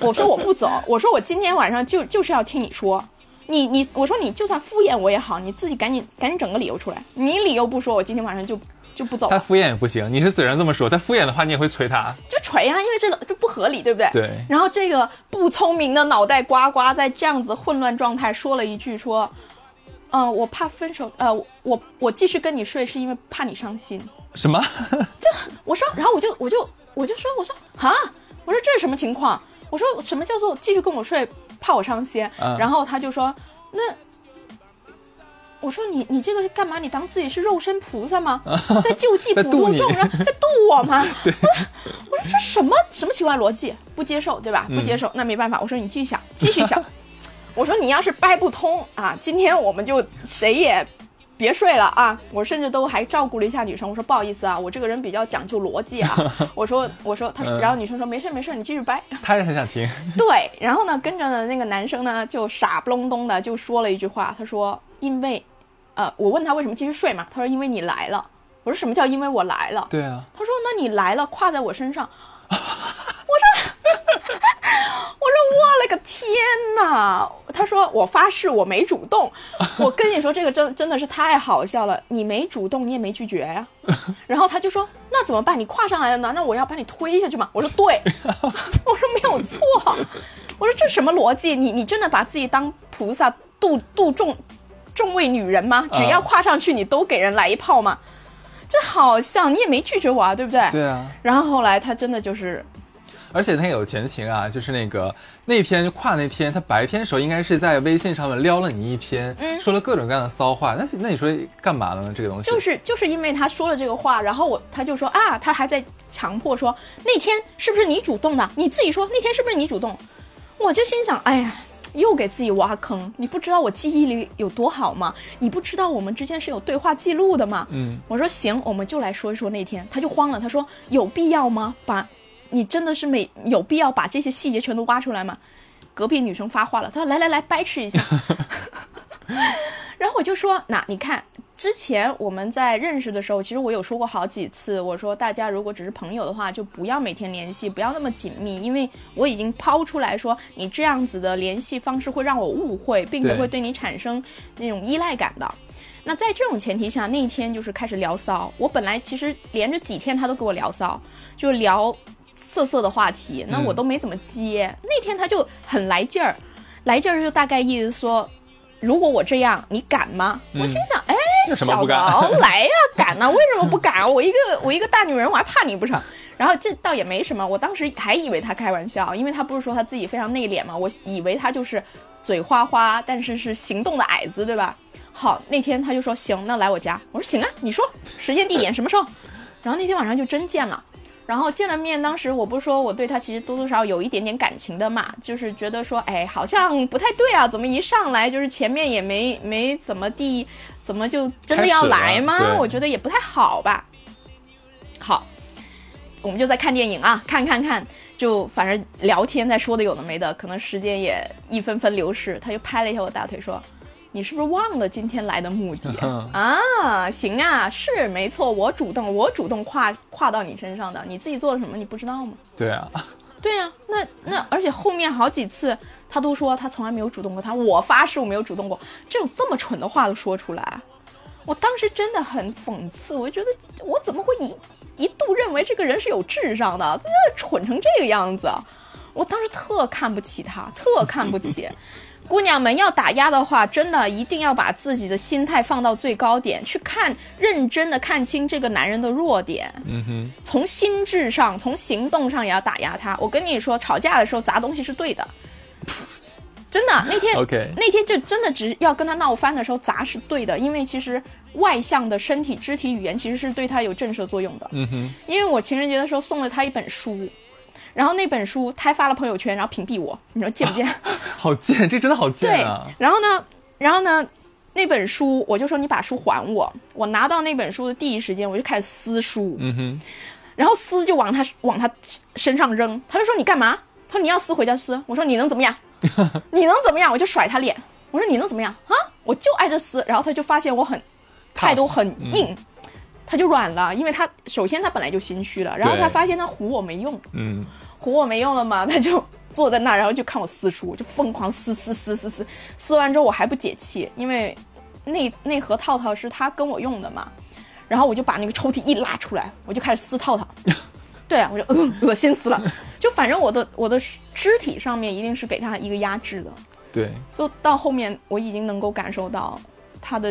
我说我不走，我说我今天晚上就就是要听你说，你你我说你就算敷衍我也好，你自己赶紧赶紧整个理由出来，你理由不说，我今天晚上就就不走，他敷衍也不行，你是嘴上这么说，他敷衍的话你也会催他。就锤啊，因为这个这不合理，对不对？对然后这个不聪明的脑袋瓜瓜在这样子混乱状态说了一句说，嗯、我怕分手，呃，我我继续跟你睡是因为怕你伤心。什么？[LAUGHS] 就我说，然后我就我就我就说，我说啊，我说这是什么情况？我说什么叫做继续跟我睡，怕我伤心？嗯然后他就说，那我说你你这个是干嘛？你当自己是肉身菩萨吗？[LAUGHS] 在救济普在渡众人，[LAUGHS] 在渡我吗？[LAUGHS] 我说我说这什么什么奇怪逻辑？不接受对吧？不接受，那没办法。我说你继续想，继续想。我说你要是掰不通啊，今天我们就谁也别睡了啊！我甚至都还照顾了一下女生，我说不好意思啊，我这个人比较讲究逻辑啊。我说我说他然后女生说没事没事，你继续掰。他也很想听。对，然后呢，跟着呢那个男生呢就傻不隆咚的就说了一句话，他说因为，呃，我问他为什么继续睡嘛，他说因为你来了。我说什么叫因为我来了？对啊，他说那你来了，跨在我身上。[LAUGHS] 我说，我说我勒个天呐！他说我发誓我没主动。[LAUGHS] 我跟你说这个真真的是太好笑了，你没主动，你也没拒绝呀、[LAUGHS] 然后他就说那怎么办？你跨上来了呢？那我要把你推下去吗？我说对，我说没有错。我说这什么逻辑？你你真的把自己当菩萨度度众众位女人吗？只要跨上去，你都给人来一炮吗？这好像你也没拒绝我啊，对不对？对啊。然后后来他真的就是，而且他有前情啊，就是那个那天跨那天，他白天的时候应该是在微信上面撩了你一天，说了各种各样的骚话。那那你说干嘛了呢？这个东西就是就是因为他说了这个话，然后我他就说啊，他还在强迫说那天是不是你主动的？你自己说那天是不是你主动？我就心想，哎呀。又给自己挖坑，你不知道我记忆力有多好吗？你不知道我们之间是有对话记录的吗？嗯，我说行，我们就来说一说那天。他就慌了，他说有必要吗？把，你真的是没有必要把这些细节全都挖出来吗？隔壁女生发话了，她说来来来，掰扯一下。[LAUGHS] [LAUGHS] 然后我就说，那你看，之前我们在认识的时候，其实我有说过好几次，我说大家如果只是朋友的话，就不要每天联系，不要那么紧密，因为我已经抛出来说，你这样子的联系方式会让我误会，并且会对你产生那种依赖感的。那在这种前提下，那一天就是开始聊骚。我本来其实连着几天他都给我聊骚，就聊色色的话题，那我都没怎么接。那天他就很来劲儿，来劲儿就大概意思说，如果我这样，你敢吗？我心想，哎，小子，为什么不敢哦 [LAUGHS] 来呀、敢呐、为什么不敢啊？我一个我一个大女人，我还怕你不成？然后这倒也没什么，我当时还以为他开玩笑，因为他不是说他自己非常内敛嘛，我以为他就是嘴花花，但是是行动的矮子，对吧？好，那天他就说行，那来我家。我说行啊，你说时间地点什么时候？然后那天晚上就真见了。然后见了面，当时我不是说我对他其实多多少少有一点点感情的嘛，就是觉得说，哎，好像不太对啊，怎么一上来就是前面也没没怎么地，怎么就真的要来吗我觉得也不太好吧。好，我们就在看电影啊，看看看，就反正聊天在说的有的没的，可能时间也一分分流逝。他就拍了一下我大腿说：“你是不是忘了今天来的目的 [LAUGHS] 啊？行啊，是没错，我主动，我主动跨跨到你身上的，你自己做了什么你不知道吗？对啊，对啊、那那而且后面好几次他都说他从来没有主动过他，我发誓我没有主动过，这种这么蠢的话都说出来，我当时真的很讽刺，我就觉得我怎么会一一度认为这个人是有智商的，这蠢成这个样子，我当时特看不起他，特看不起。[LAUGHS] 姑娘们要打压的话，真的一定要把自己的心态放到最高点，去看认真的看清这个男人的弱点。嗯哼，从心智上、从行动上也要打压他。我跟你说，吵架的时候砸东西是对的，真的。那天 OK 那天就真的只要跟他闹翻的时候砸是对的，因为其实外向的身体肢体语言其实是对他有震慑作用的。嗯哼，因为我情人节的时候送了他一本书，然后那本书他还发了朋友圈，然后屏蔽我，你说贱不贱？[LAUGHS] 好贱，这真的好贱啊！，然后呢，然后呢，那本书我就说你把书还我。我拿到那本书的第一时间，我就开始撕书，嗯哼，然后撕就往他往他身上扔。他就说你干嘛？他说你要撕回家撕。我说你能怎么样？[LAUGHS] 你能怎么样？我就甩他脸。我说你能怎么样啊？我就爱这撕。然后他就发现我很态度很硬。他就软了，因为他首先他本来就心虚了，然后他发现他唬我没用，嗯，唬我没用了嘛，[LAUGHS] 他就坐在那儿，然后就看我撕书，就疯狂撕撕撕撕撕，撕完之后我还不解气，因为那那盒套套是他跟我用的嘛，然后我就把那个抽屉一拉出来，我就开始撕套套。[LAUGHS] 对啊，我就恶恶心死了，就反正我的我的肢体上面一定是给他一个压制的，对，就到后面我已经能够感受到他的，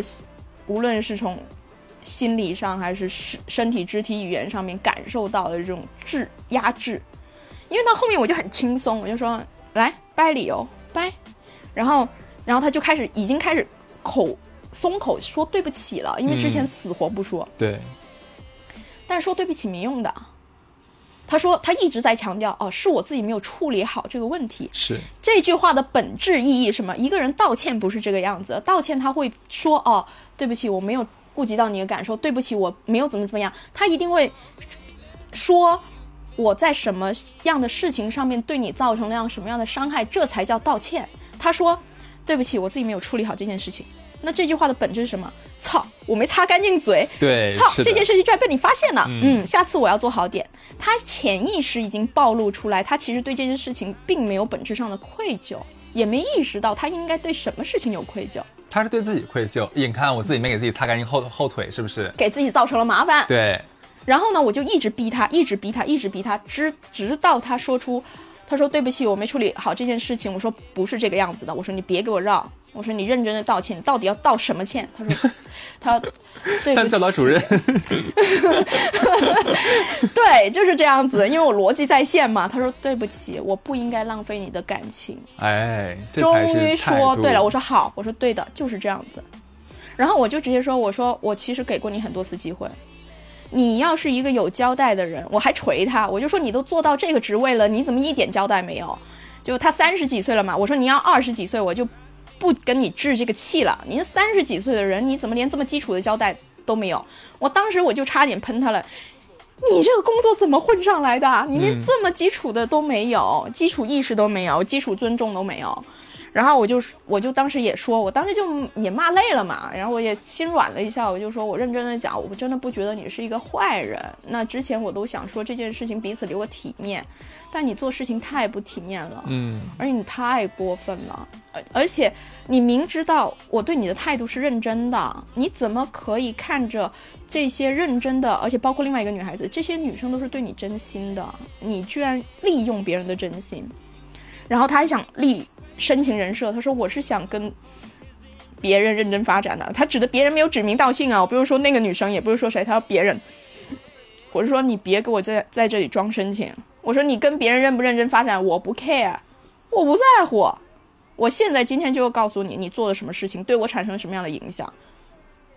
无论是从心理上还是身身体肢体语言上面感受到的这种制压制，因为到后面我就很轻松，我就说来掰理由掰，然后然后他就开始已经开始口松口说对不起了，因为之前嗯。死活不说，对，但是说对不起没用的。他说他一直在强调哦，是我自己没有处理好这个问题，是，这句话的本质意义是什么？一个人道歉不是这个样子，道歉他会说哦，对不起，我没有顾及到你的感受，对不起，我没有怎么怎么样，他一定会说我在什么样的事情上面对你造成了样什么样的伤害，这才叫道歉。他说对不起，我自己没有处理好这件事情。那这句话的本质是什么？操，我没擦干净嘴，对，操，这件事情居然被你发现了，嗯下次我要做好点。他潜意识已经暴露出来，他其实对这件事情并没有本质上的愧疚，也没意识到他应该对什么事情有愧疚，他是对自己愧疚，眼看我自己没给自己擦干净后后腿，是不是？给自己造成了麻烦。对，然后呢，我就一直逼他，一直逼他，一直逼他，直直到他说出，他说对不起，我没处理好这件事情。我说不是这个样子的，我说你别给我绕，我说你认真的道歉，你到底要道什么歉？他说，[LAUGHS] 他对不像起，教导主任，对，就是这样子，因为我逻辑在线嘛。他说对不起，我不应该浪费你的感情。哎，终于说对了，我说好，我说对的，就是这样子。然后我就直接说，我说我其实给过你很多次机会，你要是一个有交代的人，我还锤他，我就说你都做到这个职位了，你怎么一点交代没有？就他三十几岁了嘛，我说你要二十几岁，我就不跟你置这个气了。你三十几岁的人，你怎么连这么基础的交代都没有？我当时我就差点喷他了。你这个工作怎么混上来的？你连这么基础的都没有，基础意识都没有，基础尊重都没有。然后我就我就当时也说，我当时就也骂累了嘛，然后我也心软了一下，我就说我认真的讲，我真的不觉得你是一个坏人。那之前我都想说这件事情彼此留个体面，但你做事情太不体面了，嗯，而且你太过分了，而而且你明知道我对你的态度是认真的，你怎么可以看着这些认真的，而且包括另外一个女孩子，这些女生都是对你真心的，你居然利用别人的真心，然后他还想立深情人设，他说我是想跟。别人认真发展的，他指的别人没有指名道姓啊，我不是说那个女生，也不是说谁，他说别人，我是说你别给我在在这里装深情，我说你跟别人认不认真发展，我不 care，我不在乎。我现在今天就告诉你，你做了什么事情对我产生了什么样的影响，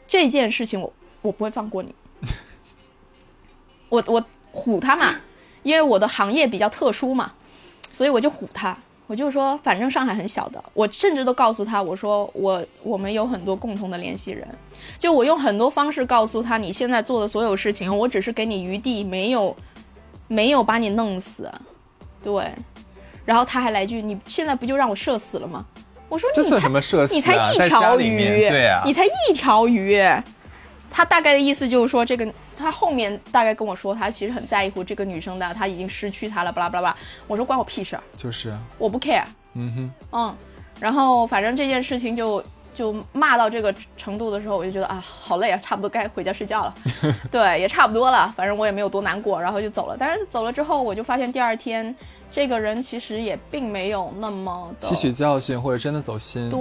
这件事情我我不会放过你。[LAUGHS] 我我唬他嘛，因为我的行业比较特殊嘛，所以我就唬他，我就说反正上海很小的，我甚至都告诉他，我说我我们有很多共同的联系人，就我用很多方式告诉他，你现在做的所有事情，我只是给你余地，没有没有把你弄死，对。然后他还来句：“你现在不就让我射死了吗？”我说：“这算你才什么社死啊？你才一条鱼，对啊，你才一条鱼。”他大概的意思就是说，这个他后面大概跟我说，他其实很在乎这个女生的，他已经失去她了，巴拉巴拉巴拉。我说关我屁事儿，就是啊，我不 care。嗯哼，嗯，然后反正这件事情就就骂到这个程度的时候，我就觉得啊，好累啊，差不多该回家睡觉了。[LAUGHS] 对，也差不多了，反正我也没有多难过，然后就走了。但是走了之后，我就发现第二天这个人其实也并没有那么的吸取教训或者真的走心，对，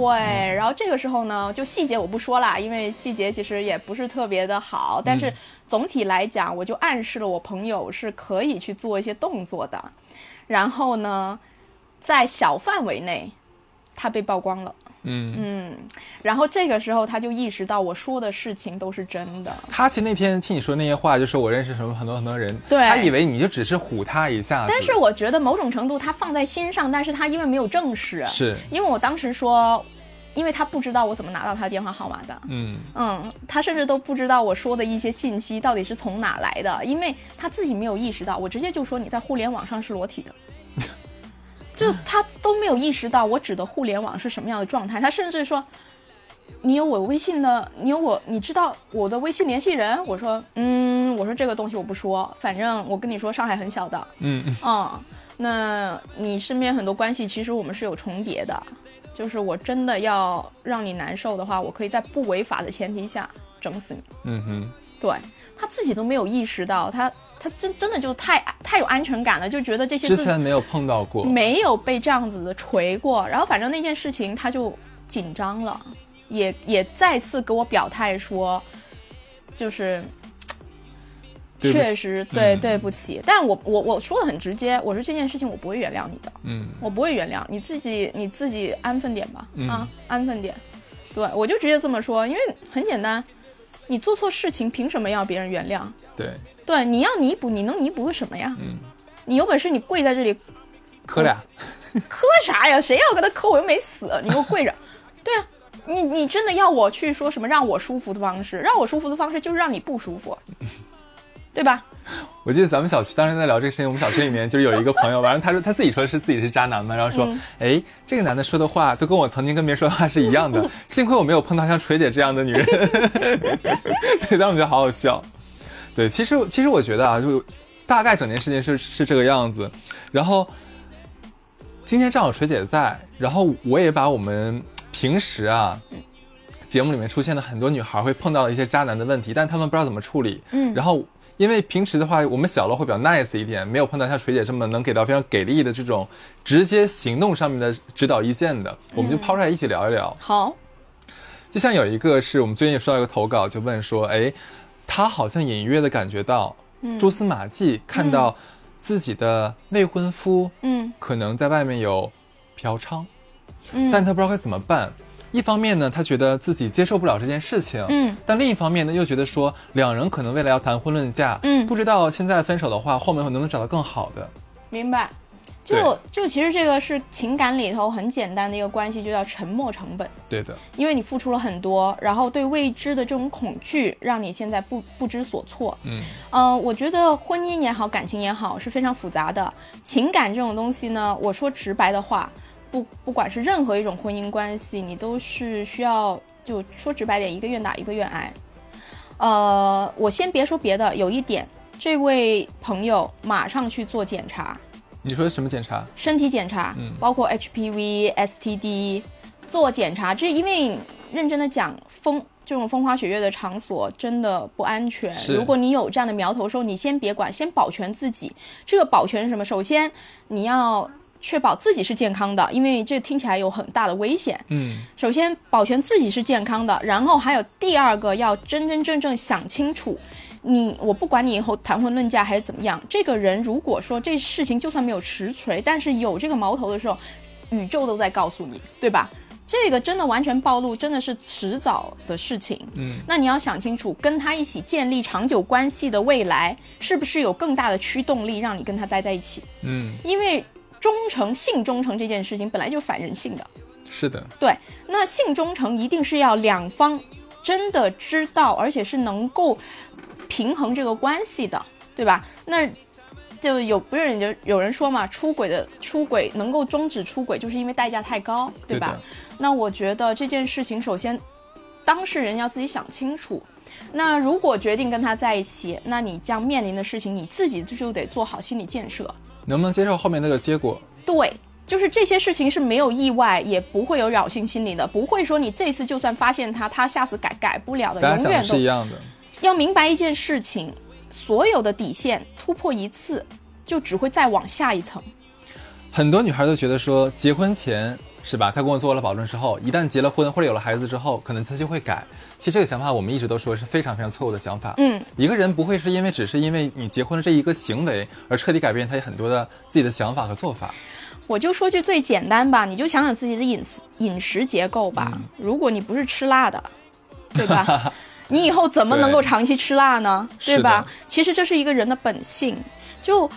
然后这个时候呢，就细节我不说啦，因为细节其实也不是特别的好，但是总体来讲，我就暗示了我朋友是可以去做一些动作的。然后呢，在小范围内，他被曝光了。嗯。嗯然后这个时候他就意识到我说的事情都是真的。他其实那天听你说那些话，就说我认识什么很多很多人，对。他以为你就只是唬他一下，但是我觉得某种程度他放在心上，但是他因为没有证实，是。因为我当时说，因为他不知道我怎么拿到他的电话号码的，嗯，嗯，他甚至都不知道我说的一些信息到底是从哪来的，因为他自己没有意识到，我直接就说你在互联网上是裸体的，就他都没有意识到我指的互联网是什么样的状态，他甚至说。你有我微信的，你有我，你知道我的微信联系人？我说，嗯，我说这个东西我不说，反正我跟你说，上海很小的，嗯，嗯，那你身边很多关系，其实我们是有重叠的。就是我真的要让你难受的话，我可以在不违法的前提下整死你。嗯哼，对他自己都没有意识到，他他真真的就太太有安全感了，就觉得这些之前没有碰到过。没有被这样子的锤过，然后反正那件事情他就紧张了，也也再次给我表态说，就是确实对、嗯。对不起，但我我我说的很直接，我说这件事情我不会原谅你的，嗯，我不会原谅你自己你自己安分点吧，嗯。啊安分点，对我就直接这么说，因为很简单，你做错事情凭什么要别人原谅？对，对，你要弥补，你能弥补个什么呀？嗯你有本事你跪在这里磕俩。[LAUGHS] 磕啥呀？谁要跟他磕？我又没死，你给我跪着。[LAUGHS] 对啊，你你真的要我去说什么让我舒服的方式？让我舒服的方式就是让你不舒服，对吧？[LAUGHS] 我记得咱们小区当时在聊这个事情，我们小区里面就是有一个朋友，完了他说他自己说是自己是渣男嘛，然后说，嗯哎、这个男的说的话都跟我曾经跟别人说的话是一样的，幸亏我没有碰到像锤姐这样的女人。对，当时我觉得好好笑。对，其实其实我觉得啊，就大概整件事情是是这个样子，然后今天正好锤姐在，然后我也把我们平时啊。节目里面出现的很多女孩会碰到的一些渣男的问题，但她们不知道怎么处理。嗯然后因为平时的话，我们小楼会比较 nice 一点，没有碰到像锤姐这么能给到非常给力的这种直接行动上面的指导意见的，我们就抛出来一起聊一聊。好，就像有一个是我们最近也收到一个投稿，就问说，哎，他好像隐约的感觉到蛛丝马迹，看到自己的未婚夫嗯可能在外面有嫖娼，嗯，但是他不知道该怎么办。一方面呢，他觉得自己接受不了这件事情，嗯，但另一方面呢，又觉得说两人可能未来要谈婚论嫁，嗯不知道现在分手的话，后面能不能找到更好的？明白。就就其实这个是情感里头很简单的一个关系，就叫沉没成本。对的，因为你付出了很多，然后对未知的这种恐惧，让你现在不不知所措。嗯呃，我觉得婚姻也好，感情也好，是非常复杂的。情感这种东西呢，我说直白的话，不不管是任何一种婚姻关系，你都是需要就说直白点，一个愿打一个愿挨。呃，我先别说别的，有一点，这位朋友马上去做检查，你说什么检查？身体检查，嗯包括 HPV、STD 做检查。这因为认真的讲，风这种风花雪月的场所真的不安全。如果你有这样的苗头的时候，你先别管，先保全自己。这个保全是什么？首先你要确保自己是健康的，因为这听起来有很大的危险。嗯首先保全自己是健康的，然后还有第二个要真真正正想清楚，你我不管你以后谈婚论嫁还是怎么样，这个人如果说这事情就算没有实锤，但是有这个矛头的时候，宇宙都在告诉你，对吧？这个真的完全暴露，真的是迟早的事情。嗯，那你要想清楚，跟他一起建立长久关系的未来，是不是有更大的驱动力让你跟他待在一起？嗯，因为忠诚、性忠诚这件事情本来就反人性的。是的，对，那性忠诚一定是要两方真的知道，而且是能够平衡这个关系的，对吧？那就有不是就有人说嘛，出轨的出轨能够终止出轨，就是因为代价太高，对吧？对那我觉得这件事情，首先当事人要自己想清楚。那如果决定跟他在一起，那你将面临的事情，你自己就得做好心理建设。能不能接受后面那个结果？对，就是这些事情是没有意外，也不会有侥幸心理的，不会说你这次就算发现他，他下次改改不了的永远都是一样的。要明白一件事情，所有的底线突破一次，就只会再往下一层。很多女孩都觉得说，结婚前是吧？她跟我做了保证之后，一旦结了婚或者有了孩子之后，可能她就会改。其实这个想法我们一直都说是非常非常错误的想法。嗯，一个人不会是因为只是因为你结婚的这一个行为而彻底改变他很多的自己的想法和做法。我就说句最简单吧，你就想想自己的饮食饮食结构吧。嗯如果你不是吃辣的，对吧？[LAUGHS] 你以后怎么能够长期吃辣呢？对吧？其实这是一个人的本性。就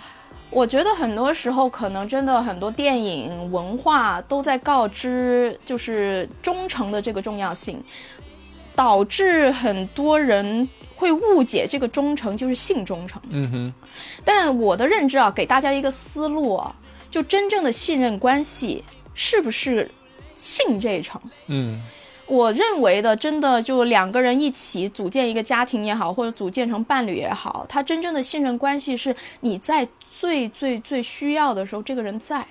我觉得很多时候，可能真的很多电影文化都在告知，就是忠诚的这个重要性，导致很多人会误解这个忠诚就是性忠诚。嗯哼，但我的认知啊，给大家一个思路啊，就真正的信任关系是不是性这一层？嗯，我认为的，真的就两个人一起组建一个家庭也好，或者组建成伴侣也好，他真正的信任关系是你在最最最需要的时候，这个人在。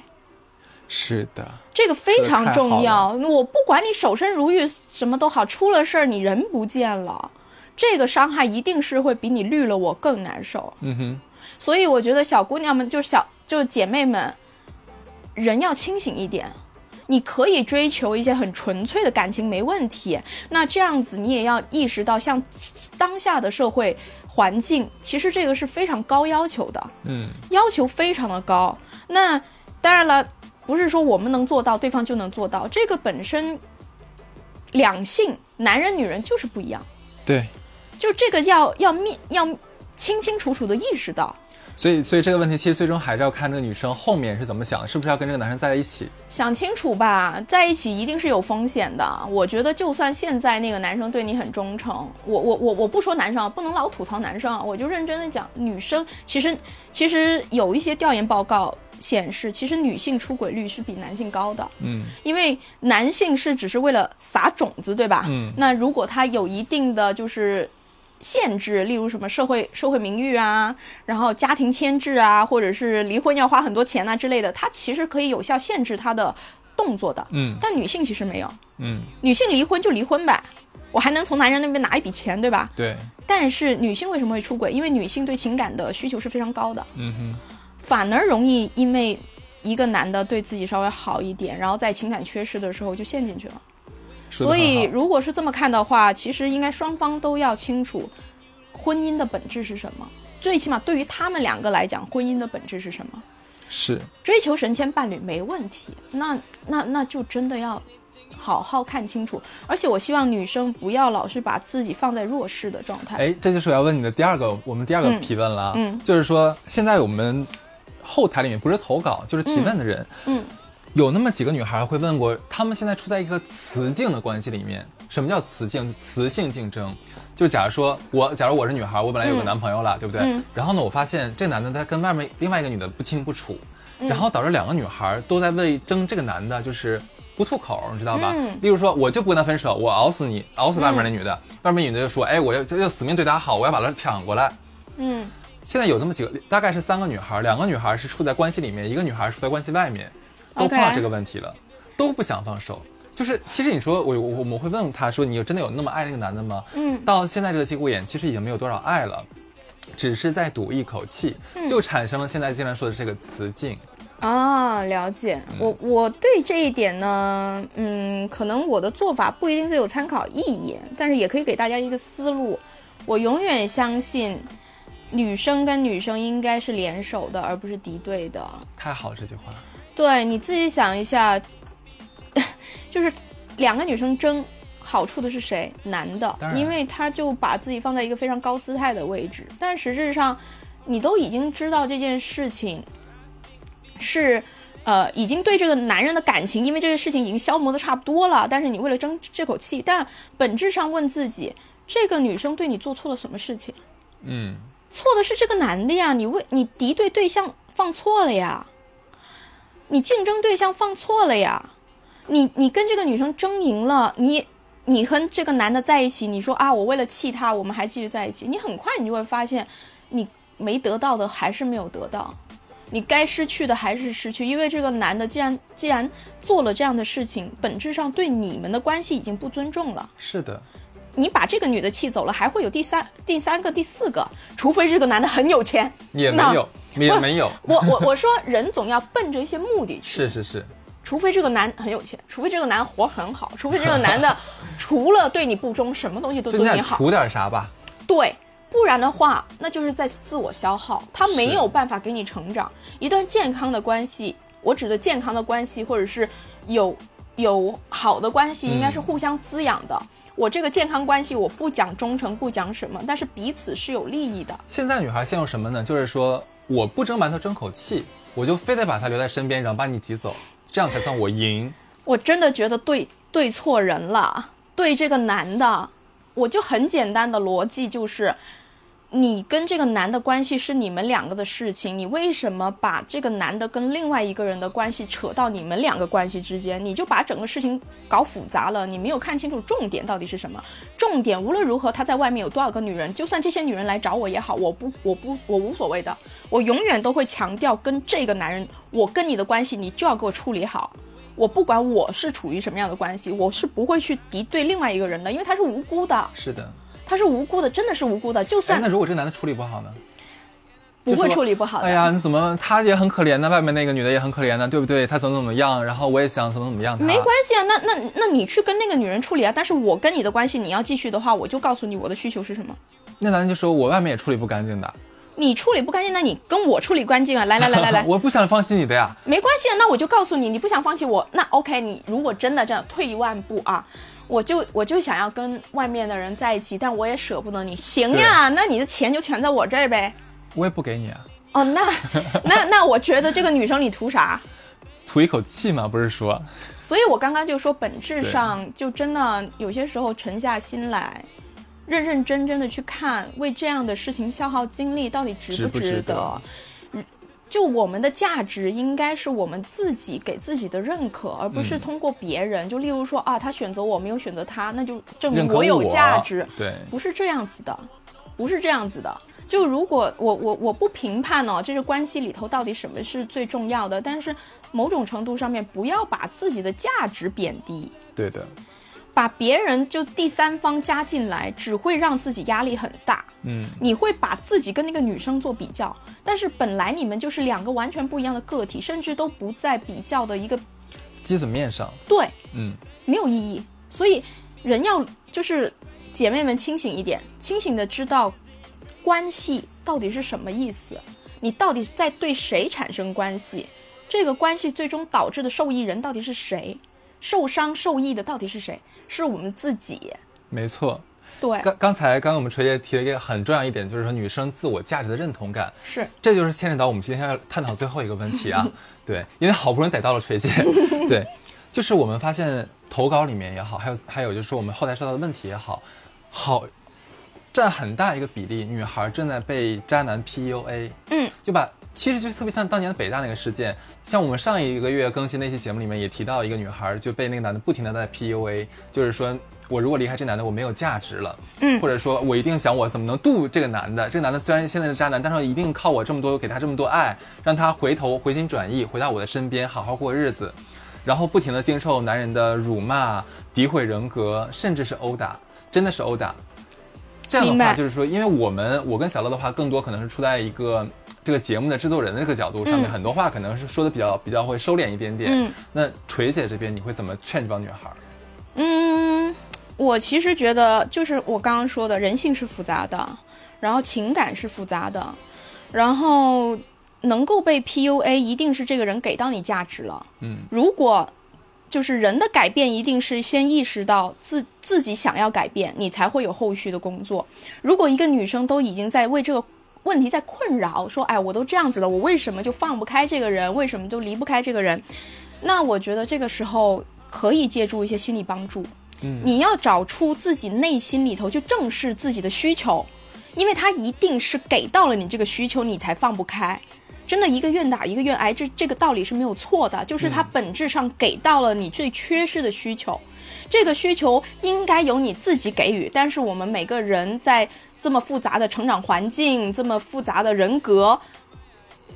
是的，这个非常重要。我不管你守身如玉，什么都好，出了事儿你人不见了，这个伤害一定是会比你绿了我更难受。嗯哼，所以我觉得小姑娘们，就是小就是姐妹们，人要清醒一点。你可以追求一些很纯粹的感情，没问题。那这样子，你也要意识到，像当下的社会环境，其实这个是非常高要求的。嗯，要求非常的高。那当然了，不是说我们能做到，对方就能做到。这个本身两性，男人女人就是不一样，对。就这个要要面要清清楚楚的意识到。所以，所以这个问题其实最终还是要看这个女生后面是怎么想，是不是要跟这个男生在一起。想清楚吧，在一起一定是有风险的。我觉得，就算现在那个男生对你很忠诚，我我我我不说男生啊，不能老吐槽男生啊，我就认真的讲，女生其实其实有一些调研报告显示，其实女性出轨率是比男性高的。嗯，因为男性是只是为了撒种子，对吧？嗯那如果他有一定的就是限制，例如什么社会社会名誉啊，然后家庭牵制啊，或者是离婚要花很多钱啊之类的，它其实可以有效限制他的动作的。嗯但女性其实没有，嗯，女性离婚就离婚呗，我还能从男人那边拿一笔钱，对吧？对，但是女性为什么会出轨？因为女性对情感的需求是非常高的，嗯哼，反而容易因为一个男的对自己稍微好一点，然后在情感缺失的时候就陷进去了。所以如果是这么看的话，其实应该双方都要清楚婚姻的本质是什么。最起码对于他们两个来讲，婚姻的本质是什么？是追求神仙伴侣没问题，那那那就真的要好好看清楚。而且我希望女生不要老是把自己放在弱势的状态。哎，这就是我要问你的第二个，我们第二个嗯提问了啊，嗯就是说现在我们后台里面不是投稿就是提问的人，嗯有那么几个女孩会问过，她们现在处在一个雌竞的关系里面。什么叫雌竞？雌性竞争，就假如说我，假如我是女孩，我本来有个嗯男朋友了，对不对？嗯然后呢，我发现这男的他跟外面另外一个女的不清不楚，然后导致两个女孩都在为争这个男的，就是不吐口，你知道吧？嗯例如说，我就不跟他分手，我熬死你，熬死外面那女的，外面女的就说，哎，我要要死命对他好，我要把他抢过来。嗯现在有这么几个，大概是三个女孩，两个女孩是处在关系里面，一个女孩处在关系外面，都碰到这个问题了都不想放手。就是其实你说我我我们会问他说，你有真的有那么爱那个男的吗？嗯到现在这个节骨眼，其实已经没有多少爱了，只是在赌一口气，嗯就产生了现在经常说的这个雌竞。啊，了解。我我对这一点呢，嗯，可能我的做法不一定最有参考意义，但是也可以给大家一个思路。我永远相信，女生跟女生应该是联手的，而不是敌对的。太好了这句话，对，你自己想一下，就是两个女生争。好处的是谁？男的因为他就把自己放在一个非常高姿态的位置。但实质上，你都已经知道这件事情是，呃，已经对这个男人的感情，因为这个事情已经消磨的差不多了。但是你为了争这口气，但本质上问自己，这个女生对你做错了什么事情？嗯，错的是这个男的呀，你为你敌对对象放错了呀，你竞争对象放错了呀，你你跟这个女生争赢了，你你和这个男的在一起，你说啊，我为了气他，我们还继续在一起，你很快你就会发现，你没得到的还是没有得到，你该失去的还是失去，因为这个男的既然既然做了这样的事情，本质上对你们的关系已经不尊重了。是的，你把这个女的气走了，还会有第三、第三个、第四个，除非这个男的很有钱。也没有，也没有，我我我说人总要奔着一些目的去，是是是，除非这个男很有钱，除非这个男活很好，除非这个男的除了对你不忠，什么东西都对你好，得图点啥吧？对，不然的话，那就是在自我消耗，他没有办法给你成长。一段健康的关系，我指的健康的关系，或者是有有好的关系，应该是互相滋养的。我这个健康关系，我不讲忠诚，不讲什么，但是彼此是有利益的。现在女孩陷入什么呢？就是说我不争馒头争口气，我就非得把他留在身边，然后把你挤走，这样才算我赢。我真的觉得对对错人了。对这个男的，我就很简单的逻辑就是，你跟这个男的关系是你们两个的事情，你为什么把这个男的跟另外一个人的关系扯到你们两个关系之间？你就把整个事情搞复杂了，你没有看清楚重点到底是什么。重点无论如何，他在外面有多少个女人，就算这些女人来找我也好，我不，我不，我无所谓的。我永远都会强调，跟这个男人，我跟你的关系，你就要给我处理好。我不管我是处于什么样的关系，我是不会去敌对另外一个人的，因为他是无辜的。是的。他是无辜的，真的是无辜的。就算那如果这个男的处理不好呢？不会处理不好的。哎呀，你怎么他也很可怜呢？外面那个女的也很可怜呢，对不对？他怎么怎么样？然后我也想怎么怎么样。没关系啊，那那那你去跟那个女人处理啊。但是我跟你的关系你要继续的话，我就告诉你我的需求是什么。那男的就说我外面也处理不干净的。你处理不干净，那你跟我处理干净啊！来来来来来，[LAUGHS] 我不想放弃你的呀。没关系啊，那我就告诉你，你不想放弃我，那 OK。你如果真的这样退一万步啊。我就我就想要跟外面的人在一起，但我也舍不得你。行呀，那你的钱就全在我这儿呗。我也不给你啊。哦，那 [LAUGHS] 那那我觉得这个女生你图啥？图一口气嘛，不是说。所以我刚刚就说，本质上就真的有些时候沉下心来，认认真真的去看，为这样的事情消耗精力到底值不值得？就我们的价值应该是我们自己给自己的认可，而不是通过别人。就例如说啊，他选择我没有选择他，那就证明我有价值。对，不是这样子的，不是这样子的。就如果我我我不评判哦，这个关系里头到底什么是最重要的，但是某种程度上面不要把自己的价值贬低。对的。把别人就第三方加进来，只会让自己压力很大。嗯，你会把自己跟那个女生做比较，但是本来你们就是两个完全不一样的个体，甚至都不在比较的一个基准面上。对，嗯，没有意义。所以人要就是姐妹们清醒一点，清醒的知道关系到底是什么意思，你到底在对谁产生关系，这个关系最终导致的受益人到底是谁。受伤受益的到底是谁？是我们自己。没错，对。刚刚才刚刚我们锤姐提了一个很重要一点，就是说女生自我价值的认同感。是，这就是牵扯到我们今天要探讨最后一个问题啊。[LAUGHS] 对，因为好不容易逮到了锤姐。[LAUGHS] 对，就是我们发现投稿里面也好，还有还有就是说我们后台收到的问题也好，好占很大一个比例，女孩正在被渣男 PUA。嗯，就把。其实就特别像当年的北大那个事件，像我们上一个月更新那期节目里面也提到一个女孩就被那个男的不停的在 PUA，就是说我如果离开这男的我没有价值了，嗯，或者说我一定想我怎么能渡这个男的，这个男的虽然现在是渣男，但是一定靠我这么多给他这么多爱，让他回头回心转意回到我的身边好好过日子，然后不停的经受男人的辱骂、诋毁人格，甚至是殴打，真的是殴打。这样的话就是说，因为我们我跟小乐的话更多可能是处在一个。这个节目的制作人的这个角度上面，很多话可能是说的比较比较会收敛一点点。嗯，那锤姐这边你会怎么劝这帮女孩？嗯，我其实觉得就是我刚刚说的，人性是复杂的，然后情感是复杂的，然后能够被 PUA，一定是这个人给到你价值了。嗯，如果就是人的改变，一定是先意识到自自己想要改变，你才会有后续的工作。如果一个女生都已经在为这个。问题在困扰，说，哎，我都这样子了，我为什么就放不开这个人？为什么就离不开这个人？那我觉得这个时候可以借助一些心理帮助。嗯，你要找出自己内心里头，就正视自己的需求，因为他一定是给到了你这个需求，你才放不开。真的，一个愿打一个愿挨，这这个道理是没有错的，就是他本质上给到了你最缺失的需求。这个需求应该由你自己给予，但是我们每个人在。这么复杂的成长环境，这么复杂的人格，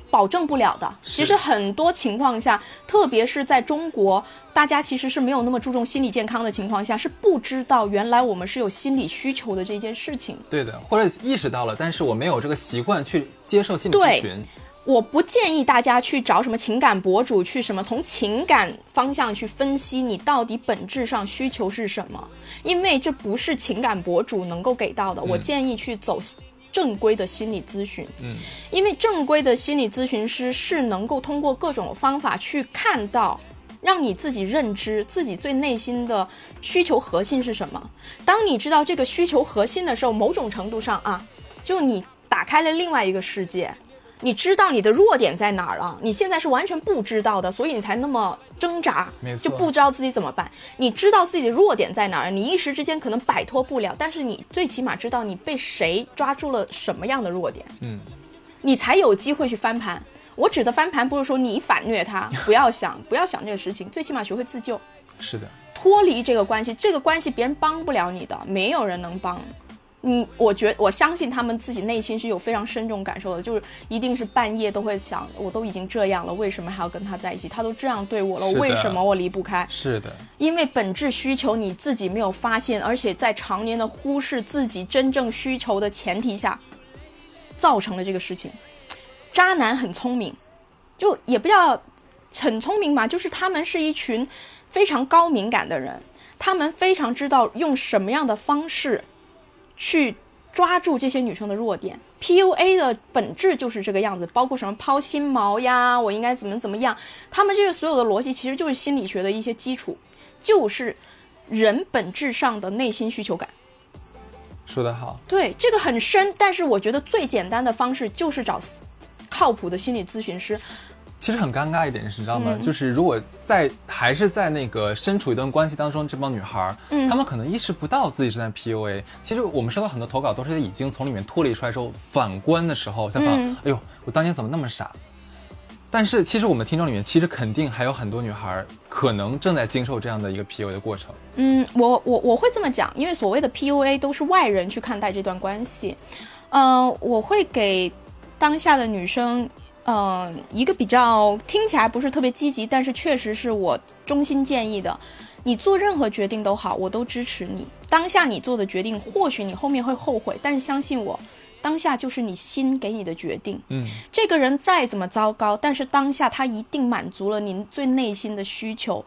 保证不了的。其实很多情况下，特别是在中国，大家其实是没有那么注重心理健康的情况下，是不知道原来我们是有心理需求的这件事情。对的，或者意识到了，但是我没有这个习惯去接受心理咨询。我不建议大家去找什么情感博主去什么从情感方向去分析你到底本质上需求是什么，因为这不是情感博主能够给到的。我建议去走正规的心理咨询，嗯，因为正规的心理咨询师是能够通过各种方法去看到，让你自己认知自己最内心的需求核心是什么。当你知道这个需求核心的时候，某种程度上啊，就你打开了另外一个世界。你知道你的弱点在哪儿了，你现在是完全不知道的，所以你才那么挣扎就不知道自己怎么办。你知道自己的弱点在哪儿，你一时之间可能摆脱不了，但是你最起码知道你被谁抓住了什么样的弱点，嗯，你才有机会去翻盘。我指的翻盘不是说你反虐他，不要想，不要想这个事情，最起码学会自救。是的，脱离这个关系，这个关系别人帮不了你的，没有人能帮你。我觉我相信他们自己内心是有非常深重感受的，就是一定是半夜都会想，我都已经这样了，为什么还要跟他在一起？他都这样对我了，为什么我离不开？是的，因为本质需求你自己没有发现，而且在常年的忽视自己真正需求的前提下，造成了这个事情。渣男很聪明，就也不叫很聪明吧，就是他们是一群非常高敏感的人，他们非常知道用什么样的方式去抓住这些女生的弱点。PUA 的本质就是这个样子，包括什么抛心毛呀，我应该怎么怎么样，他们这些所有的逻辑其实就是心理学的一些基础，就是人本质上的内心需求感。说得好，对，这个很深，但是我觉得最简单的方式就是找靠谱的心理咨询师。其实很尴尬一点是，你知道吗？嗯就是如果在还是在那个身处一段关系当中，这帮女孩，嗯她们可能意识不到自己正在 PUA。其实我们收到很多投稿，都是已经从里面脱离出来之后，反观的时候才发现，嗯哎呦，我当年怎么那么傻？但是其实我们听众里面，其实肯定还有很多女孩可能正在经受这样的一个 PUA 的过程。嗯，我我我会这么讲，因为所谓的 PUA 都是外人去看待这段关系。呃，我会给当下的女生，呃，一个比较听起来不是特别积极，但是确实是我衷心建议的。你做任何决定都好，我都支持你。当下你做的决定，或许你后面会后悔，但是相信我，当下就是你心给你的决定。嗯，这个人再怎么糟糕，但是当下他一定满足了您最内心的需求。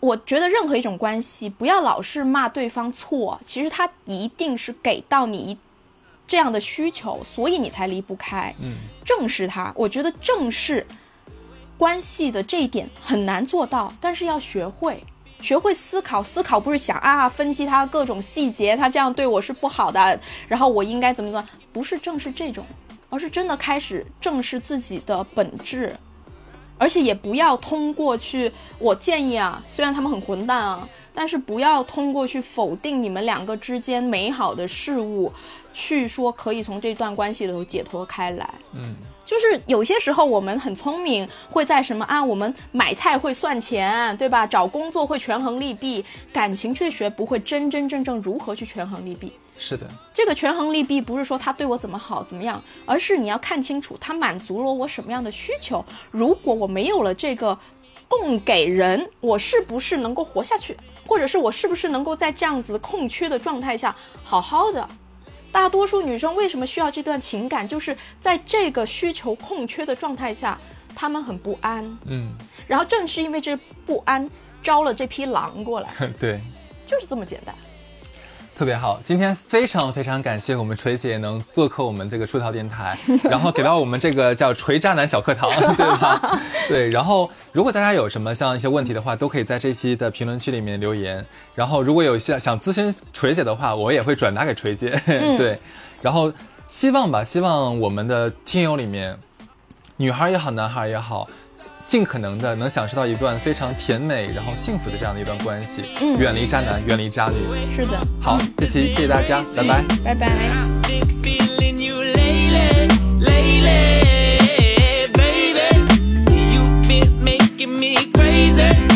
我觉得任何一种关系，不要老是骂对方错，其实他一定是给到你一这样的需求，所以你才离不开。嗯，正视他，我觉得正视关系的这一点很难做到，但是要学会。学会思考，思考不是想啊分析他各种细节，他这样对我是不好的，然后我应该怎么做？不是正视这种，而是真的开始正视自己的本质，而且也不要通过去，我建议啊，虽然他们很混蛋啊，但是不要通过去否定你们两个之间美好的事物，去说可以从这段关系里头解脱开来。嗯，就是有些时候我们很聪明，会在什么啊，我们买菜会算钱，对吧？找工作会权衡利弊，感情却学不会真真正正如何去权衡利弊。是的，这个权衡利弊不是说他对我怎么好怎么样，而是你要看清楚他满足了我什么样的需求。如果我没有了这个供给人，我是不是能够活下去，或者是我是不是能够在这样子空缺的状态下好好的？大多数女生为什么需要这段情感，就是在这个需求空缺的状态下，她们很不安，嗯，然后正是因为这不安，招了这批狼过来，[LAUGHS] 对。就是这么简单。特别好，今天非常非常感谢我们锤姐能做客我们这个出逃电台，[LAUGHS] 然后给到我们这个叫锤渣男小课堂，[LAUGHS] 对吧？对，然后如果大家有什么像一些问题的话，都可以在这期的评论区里面留言。然后如果有些想咨询锤姐的话，我也会转达给锤姐。[LAUGHS] 对，然后希望吧，希望我们的听友里面，女孩也好，男孩也好。尽可能的能享受到一段非常甜美然后幸福的这样的一段关系，嗯，远离渣男，远离渣女，是的，好，这期谢谢大家，拜拜，拜拜。Lately, baby, you've been making me crazy.